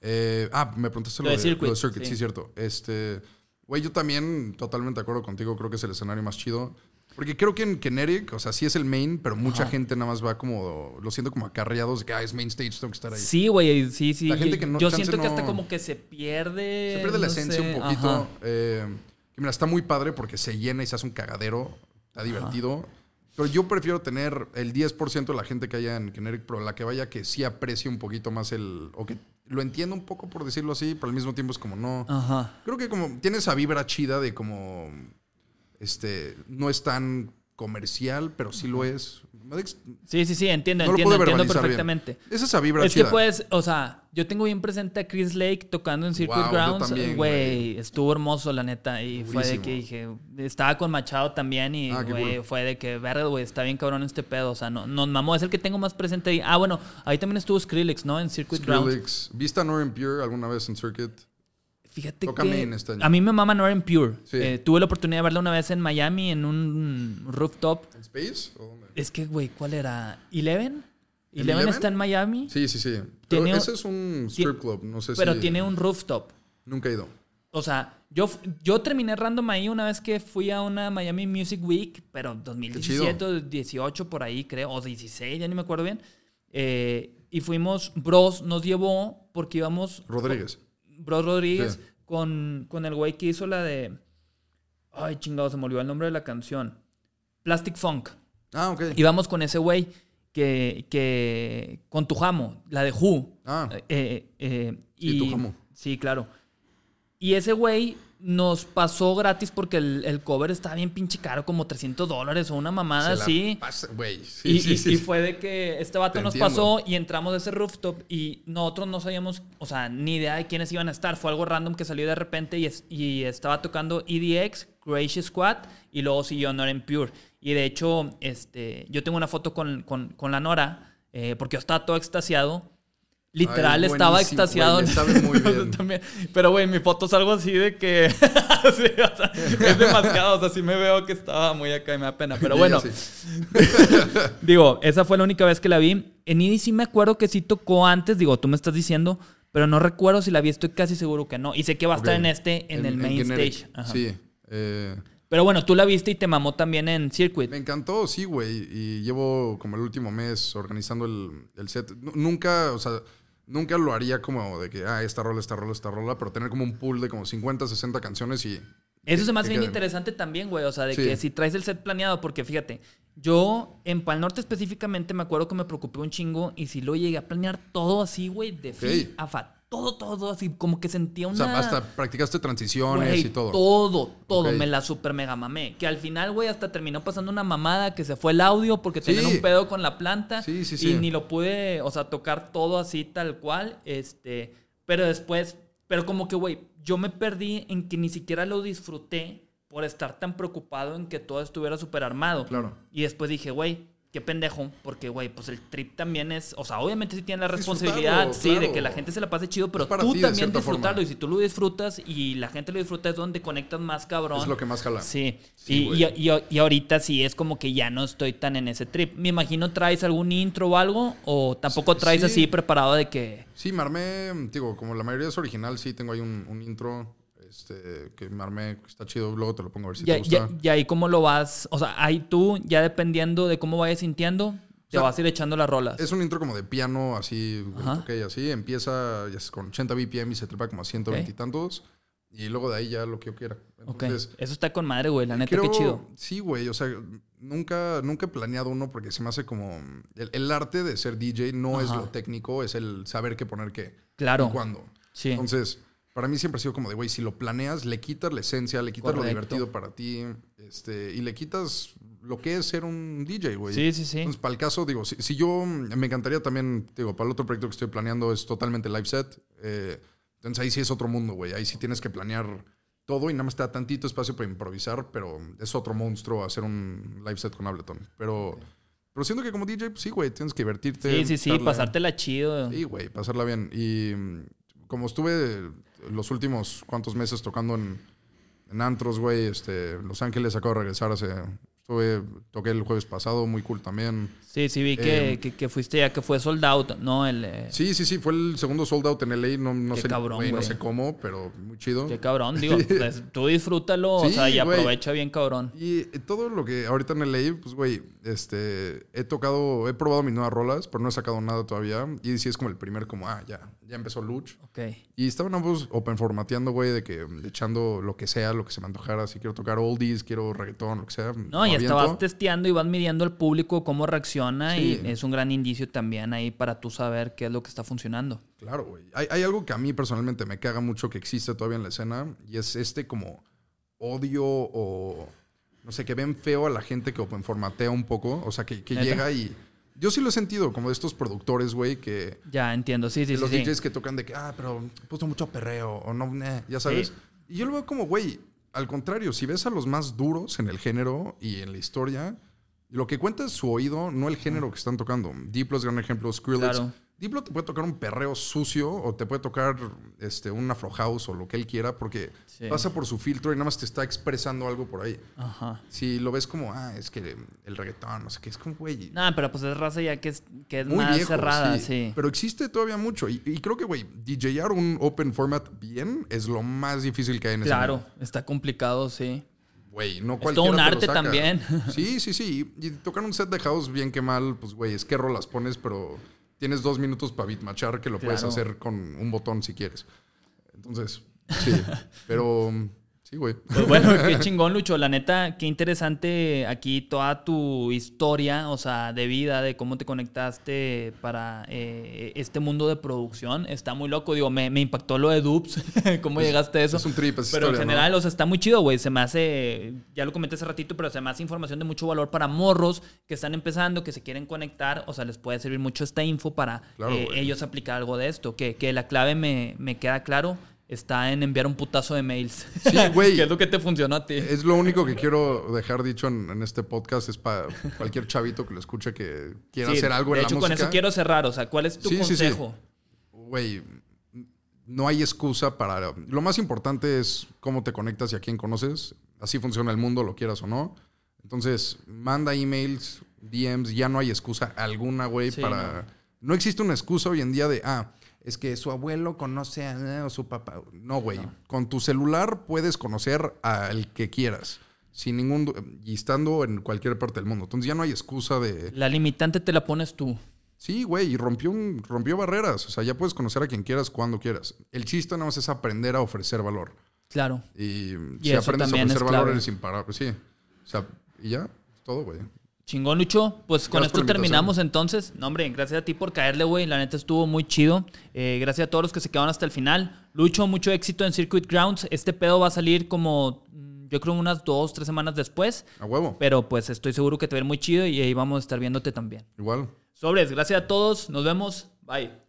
Eh, ah, me preguntaste lo, Lo de Circuit, lo de Circuit, sí. sí, cierto. Este, güey, yo también totalmente de acuerdo contigo. Creo que es el escenario más chido. Porque creo que en Kinetic, o sea, sí es el main, pero mucha Ajá. gente nada más va como, lo siento como acarreados de que, ah, es main stage, tengo que estar ahí. Sí, güey, sí, sí. La gente que no- Yo siento que hasta como que se pierde. Se pierde la no esencia sé, un poquito. Eh, que mira, está muy padre porque se llena y se hace un cagadero. Está divertido. Pero yo prefiero tener el 10% de la gente que haya en Generic Pro, la que vaya que sí aprecie un poquito más el. o que lo entienda un poco, por decirlo así, pero al mismo tiempo es como no. Ajá. Creo que como tiene esa vibra chida de como. Este. No es tan comercial, pero sí lo es. Sí, sí, sí, entiendo, No entiendo, entiendo verbalizar bien. perfectamente. Es esa vibra Es chida. que pues, o sea, yo tengo bien presente a Chris Lake tocando en Circuit Wow, Grounds. Güey, estuvo hermoso, la neta. Y fue de Durísimo. que dije, estaba con Machado también y, Ah, güey, fue de que, verga, güey, está bien cabrón este pedo. O sea, no, no, mamó, es el que tengo más presente ahí. Ah, bueno, ahí también estuvo Skrillex, ¿no? En Circuit Grounds. Skrillex. ¿Viste a Northern Pure alguna vez en Circuit? Fíjate Toca que Main este año. a mí me mama Northern Pure. Sí. Eh, tuve la oportunidad de verla una vez en Miami en un rooftop. ¿En Space? ¿O dónde? Es que, güey, ¿cuál era? ¿Eleven? ¿En ¿Eleven Eleven? está en Miami? Sí, sí, sí. Pero ese es un strip club, no sé Pero si... tiene un rooftop. Nunca he ido. O sea, yo, yo terminé random ahí una vez que fui a una Miami Music Week, pero 2017 o 18 por ahí, creo, o 16, ya ni me acuerdo bien. Eh, y fuimos, Bros nos llevó porque íbamos. Rodríguez. Bros Rodríguez Sí. con, con el güey que hizo la de. Ay, chingado, se me olvidó el nombre de la canción. Plastic Funk. Ah, ok. Íbamos con ese güey que, que. con Tujamo, la de Who. Ah, Eh, eh, Sí, y, Tujamo. Sí, claro. Y ese güey nos pasó gratis porque el, el cover estaba bien pinche caro, como 300 dólares o una mamada se así. pasa- Güey, sí, y, sí, y- sí. y fue de que este vato Te nos entiendo. pasó y entramos de ese rooftop y nosotros no sabíamos, o sea, ni idea de quiénes iban a estar. Fue algo random que salió de repente y, es- y estaba tocando EDX, Gracious Squad y luego siguió Nora en Pure. Y de hecho, este, yo tengo una foto con, con- con la Nora eh, porque yo estaba todo extasiado. Literal, Ay, estaba extasiado. güey, sabe muy <laughs> bien. también. Pero, güey, mi foto es algo así de que... <laughs> sí, o sea, es demasiado. O sea, sí me veo que estaba muy acá y me da pena. Pero <laughs> bueno. Digo, esa fue la única vez que la vi. En EDI sí me acuerdo que sí tocó antes, digo, tú me estás diciendo, pero no recuerdo si la vi, estoy casi seguro que no. Y sé que va a estar en este, en, el main Generic. stage. Ajá. Sí. Eh, Pero bueno, tú la viste y te mamó también en Circuit. me encantó, sí, güey. Y llevo como el último mes organizando el, el set. Nu- Nunca, o sea, nunca lo haría como de que, ah, esta rola, esta rola, esta rola, pero tener como un pool de como 50, 60 canciones y... Eso se me hace bien queden. interesante también, güey. O sea, de Sí. que si traes el set planeado, porque fíjate, yo en Pal Norte específicamente me acuerdo que me preocupé un chingo y si lo llegué a planear todo así, güey, de fi Ok. a fa. Todo, todo así, como que sentía O una. sea, hasta practicaste transiciones y todo. Todo, todo. Me la super mega mamé. Que al final, güey, hasta terminó pasando una mamada que se fue el audio porque Sí. tenían un pedo con la planta. Sí, sí, Y sí. ni lo pude, o sea, tocar todo así tal cual. Este. Pero después, pero como que, güey, yo me perdí en que ni siquiera lo disfruté por estar tan preocupado en que todo estuviera súper armado. Claro. Y después dije, güey, qué pendejo, porque, güey, pues el trip también es, o sea, obviamente sí tiene la responsabilidad, sí, de que la gente se la pase chido, pero tú ti, también disfrutarlo. forma. Y si tú lo disfrutas y la gente lo disfruta es donde conectas más cabrón. Es lo que más jala. Sí, Sí, y, y- y- y ahorita sí es como que ya no estoy tan en ese trip. Me imagino traes algún intro o algo, o tampoco Sí, traes sí. así preparado de que... Sí, me armé, digo, como la mayoría es original, sí tengo ahí un, un intro este, que me armé, está chido, luego te lo pongo a ver si ya, te gusta. ya- y ahí cómo lo vas, o sea, ahí tú, ya dependiendo de cómo vayas sintiendo, te sea, vas a ir echando las rolas. Es un intro como de piano, así, ok, así, empieza ya es con 80 BPM y se trepa como a 120 y tantos, y luego de ahí ya lo que yo quiera. ok, Entonces, eso está con madre, güey, la neta, creo- qué chido. Sí, güey, o sea, nunca, nunca he planeado uno porque se me hace como... El, el arte de ser DJ no es Ajá. lo técnico, es el saber qué poner qué. Claro. Y cuándo. Sí. Entonces, para mí siempre ha sido como de, güey, si lo planeas, le quitas la esencia, le quitas lo divertido para ti, este, y le quitas lo que es ser un DJ, güey. Sí, sí, sí. Entonces, para el caso, digo, si, si yo me encantaría también, digo, para el otro proyecto que estoy planeando es totalmente live set. eh, entonces ahí sí es otro mundo, güey. Ahí sí tienes que planear todo y nada más te da tantito espacio para improvisar, pero es otro monstruo hacer un live set con Ableton. Pero, pero siento que como DJ, pues sí, güey, tienes que divertirte. Sí, sí, sí, pasártela chido. Sí, güey, pasarla bien. Y como estuve los últimos cuantos meses tocando en, en antros, güey, este, Los Ángeles acabo de regresar hace... Estuve, toqué el jueves pasado, muy cool también. Sí, sí, vi que, Eh, que, que fuiste ya, que fue sold out, ¿no? El, eh, Sí, sí, sí, fue el segundo sold out en LA, no, no Qué sé, cabrón, no sé cómo, pero muy chido. Qué cabrón, digo, <laughs> pues, tú disfrútalo, o sea, y aprovecha bien cabrón. Y eh, todo lo que ahorita en LA, pues, güey, este, he tocado, he probado mis nuevas rolas, pero no he sacado nada todavía. Y sí es como el primer, como, ah, ya, ya empezó Luch. Ok. Y estaban ambos open formateando, güey, de que echando lo que sea, lo que se me antojara. Si quiero tocar oldies, quiero reggaetón, lo que sea. No, y. estabas testeando y vas midiendo al público cómo reacciona y es un gran indicio también ahí para tú saber qué es lo que está funcionando. Claro, güey. Hay, hay algo que a mí personalmente me caga mucho que existe todavía en la escena y es este como odio o no sé, que ven feo a la gente que open formatea un poco. O sea, que, llega y. Yo sí lo he sentido, como de estos productores, güey, que. Ya entiendo, sí, sí, los sí. Los DJs que tocan de que, ah, pero puso mucho perreo, o no, ya sabes. Y yo lo veo como, güey, al contrario, si ves a los más duros en el género y en la historia, lo que cuenta es su oído, no el género que están tocando. Diplo es gran ejemplo, Skrillex. Claro. Diplo te puede tocar un perreo sucio o te puede tocar este, un afro house o lo que él quiera porque pasa por su filtro y nada más te está expresando algo por ahí. Ajá. Si lo ves como, ah, es que el reggaetón, no sé qué, es como, güey. No, pero pues es raza ya que es, que es muy más cerrada, sí. Pero existe todavía mucho y, creo que, güey, DJar un open format bien es lo más difícil que hay en ese Claro, está complicado, sí. Güey, no cualquiera Es todo un arte también. <laughs> Sí, sí, sí. Y tocar un set de house bien que mal, pues, güey, es que rolas pones, pero tienes dos minutos para bitmachar que lo puedes hacer con un botón si quieres. Entonces, <laughs> sí. pero Sí, güey. Pues bueno, qué <laughs> chingón, Lucho. La neta, qué interesante aquí toda tu historia, o sea, de vida, de cómo te conectaste para eh, este mundo de producción. Está muy loco. Digo, me, impactó lo de Dupes, <laughs> cómo llegaste a eso. Es un trip, es Pero en general, o sea, está muy chido, güey. Se me hace, ya lo comenté hace ratito, pero se me hace información de mucho valor para morros que están empezando, que se quieren conectar. O sea, les puede servir mucho esta info para eh, ellos aplicar algo de esto. Que, que la clave me, me queda claro está en enviar un putazo de mails. Sí, <laughs> güey. ¿Qué es lo que te funcionó a ti? Es lo único que quiero dejar dicho en, este podcast. Es para cualquier chavito que lo escuche que quiera hacer algo en la música. De hecho, con eso quiero cerrar. O sea, ¿cuál es tu consejo? Güey, no hay excusa para... Lo más importante es cómo te conectas y a quién conoces. Así funciona el mundo, lo quieras o no. Entonces, manda emails, DMs. Ya no hay excusa alguna, güey, para... No. no existe una excusa hoy en día de... Ah, es que su abuelo conoce a o su papá. No, güey. Con tu celular puedes conocer al que quieras. Sin ningún. Y estando en cualquier parte del mundo. Entonces ya no hay excusa de. La limitante te la pones tú. Sí, güey. Y rompió, un, rompió barreras. O sea, ya puedes conocer a quien quieras cuando quieras. El chiste nada más es aprender a ofrecer valor. Claro. Y, si aprendes a ofrecer valor, eres imparable. Sí. O sea, y ya. todo, güey. Chingón, Lucho. Pues con esto terminamos entonces. No, hombre, gracias a ti por caerle, güey. La neta estuvo muy chido. Eh, gracias a todos los que se quedaron hasta el final. Lucho, mucho éxito en Circuit Grounds. Este pedo va a salir como, mm, yo creo, unas dos, tres semanas después. A huevo. Pero pues estoy seguro que te ir muy chido y ahí vamos a estar viéndote también. Igual. Sobres, gracias a todos. Nos vemos. Bye.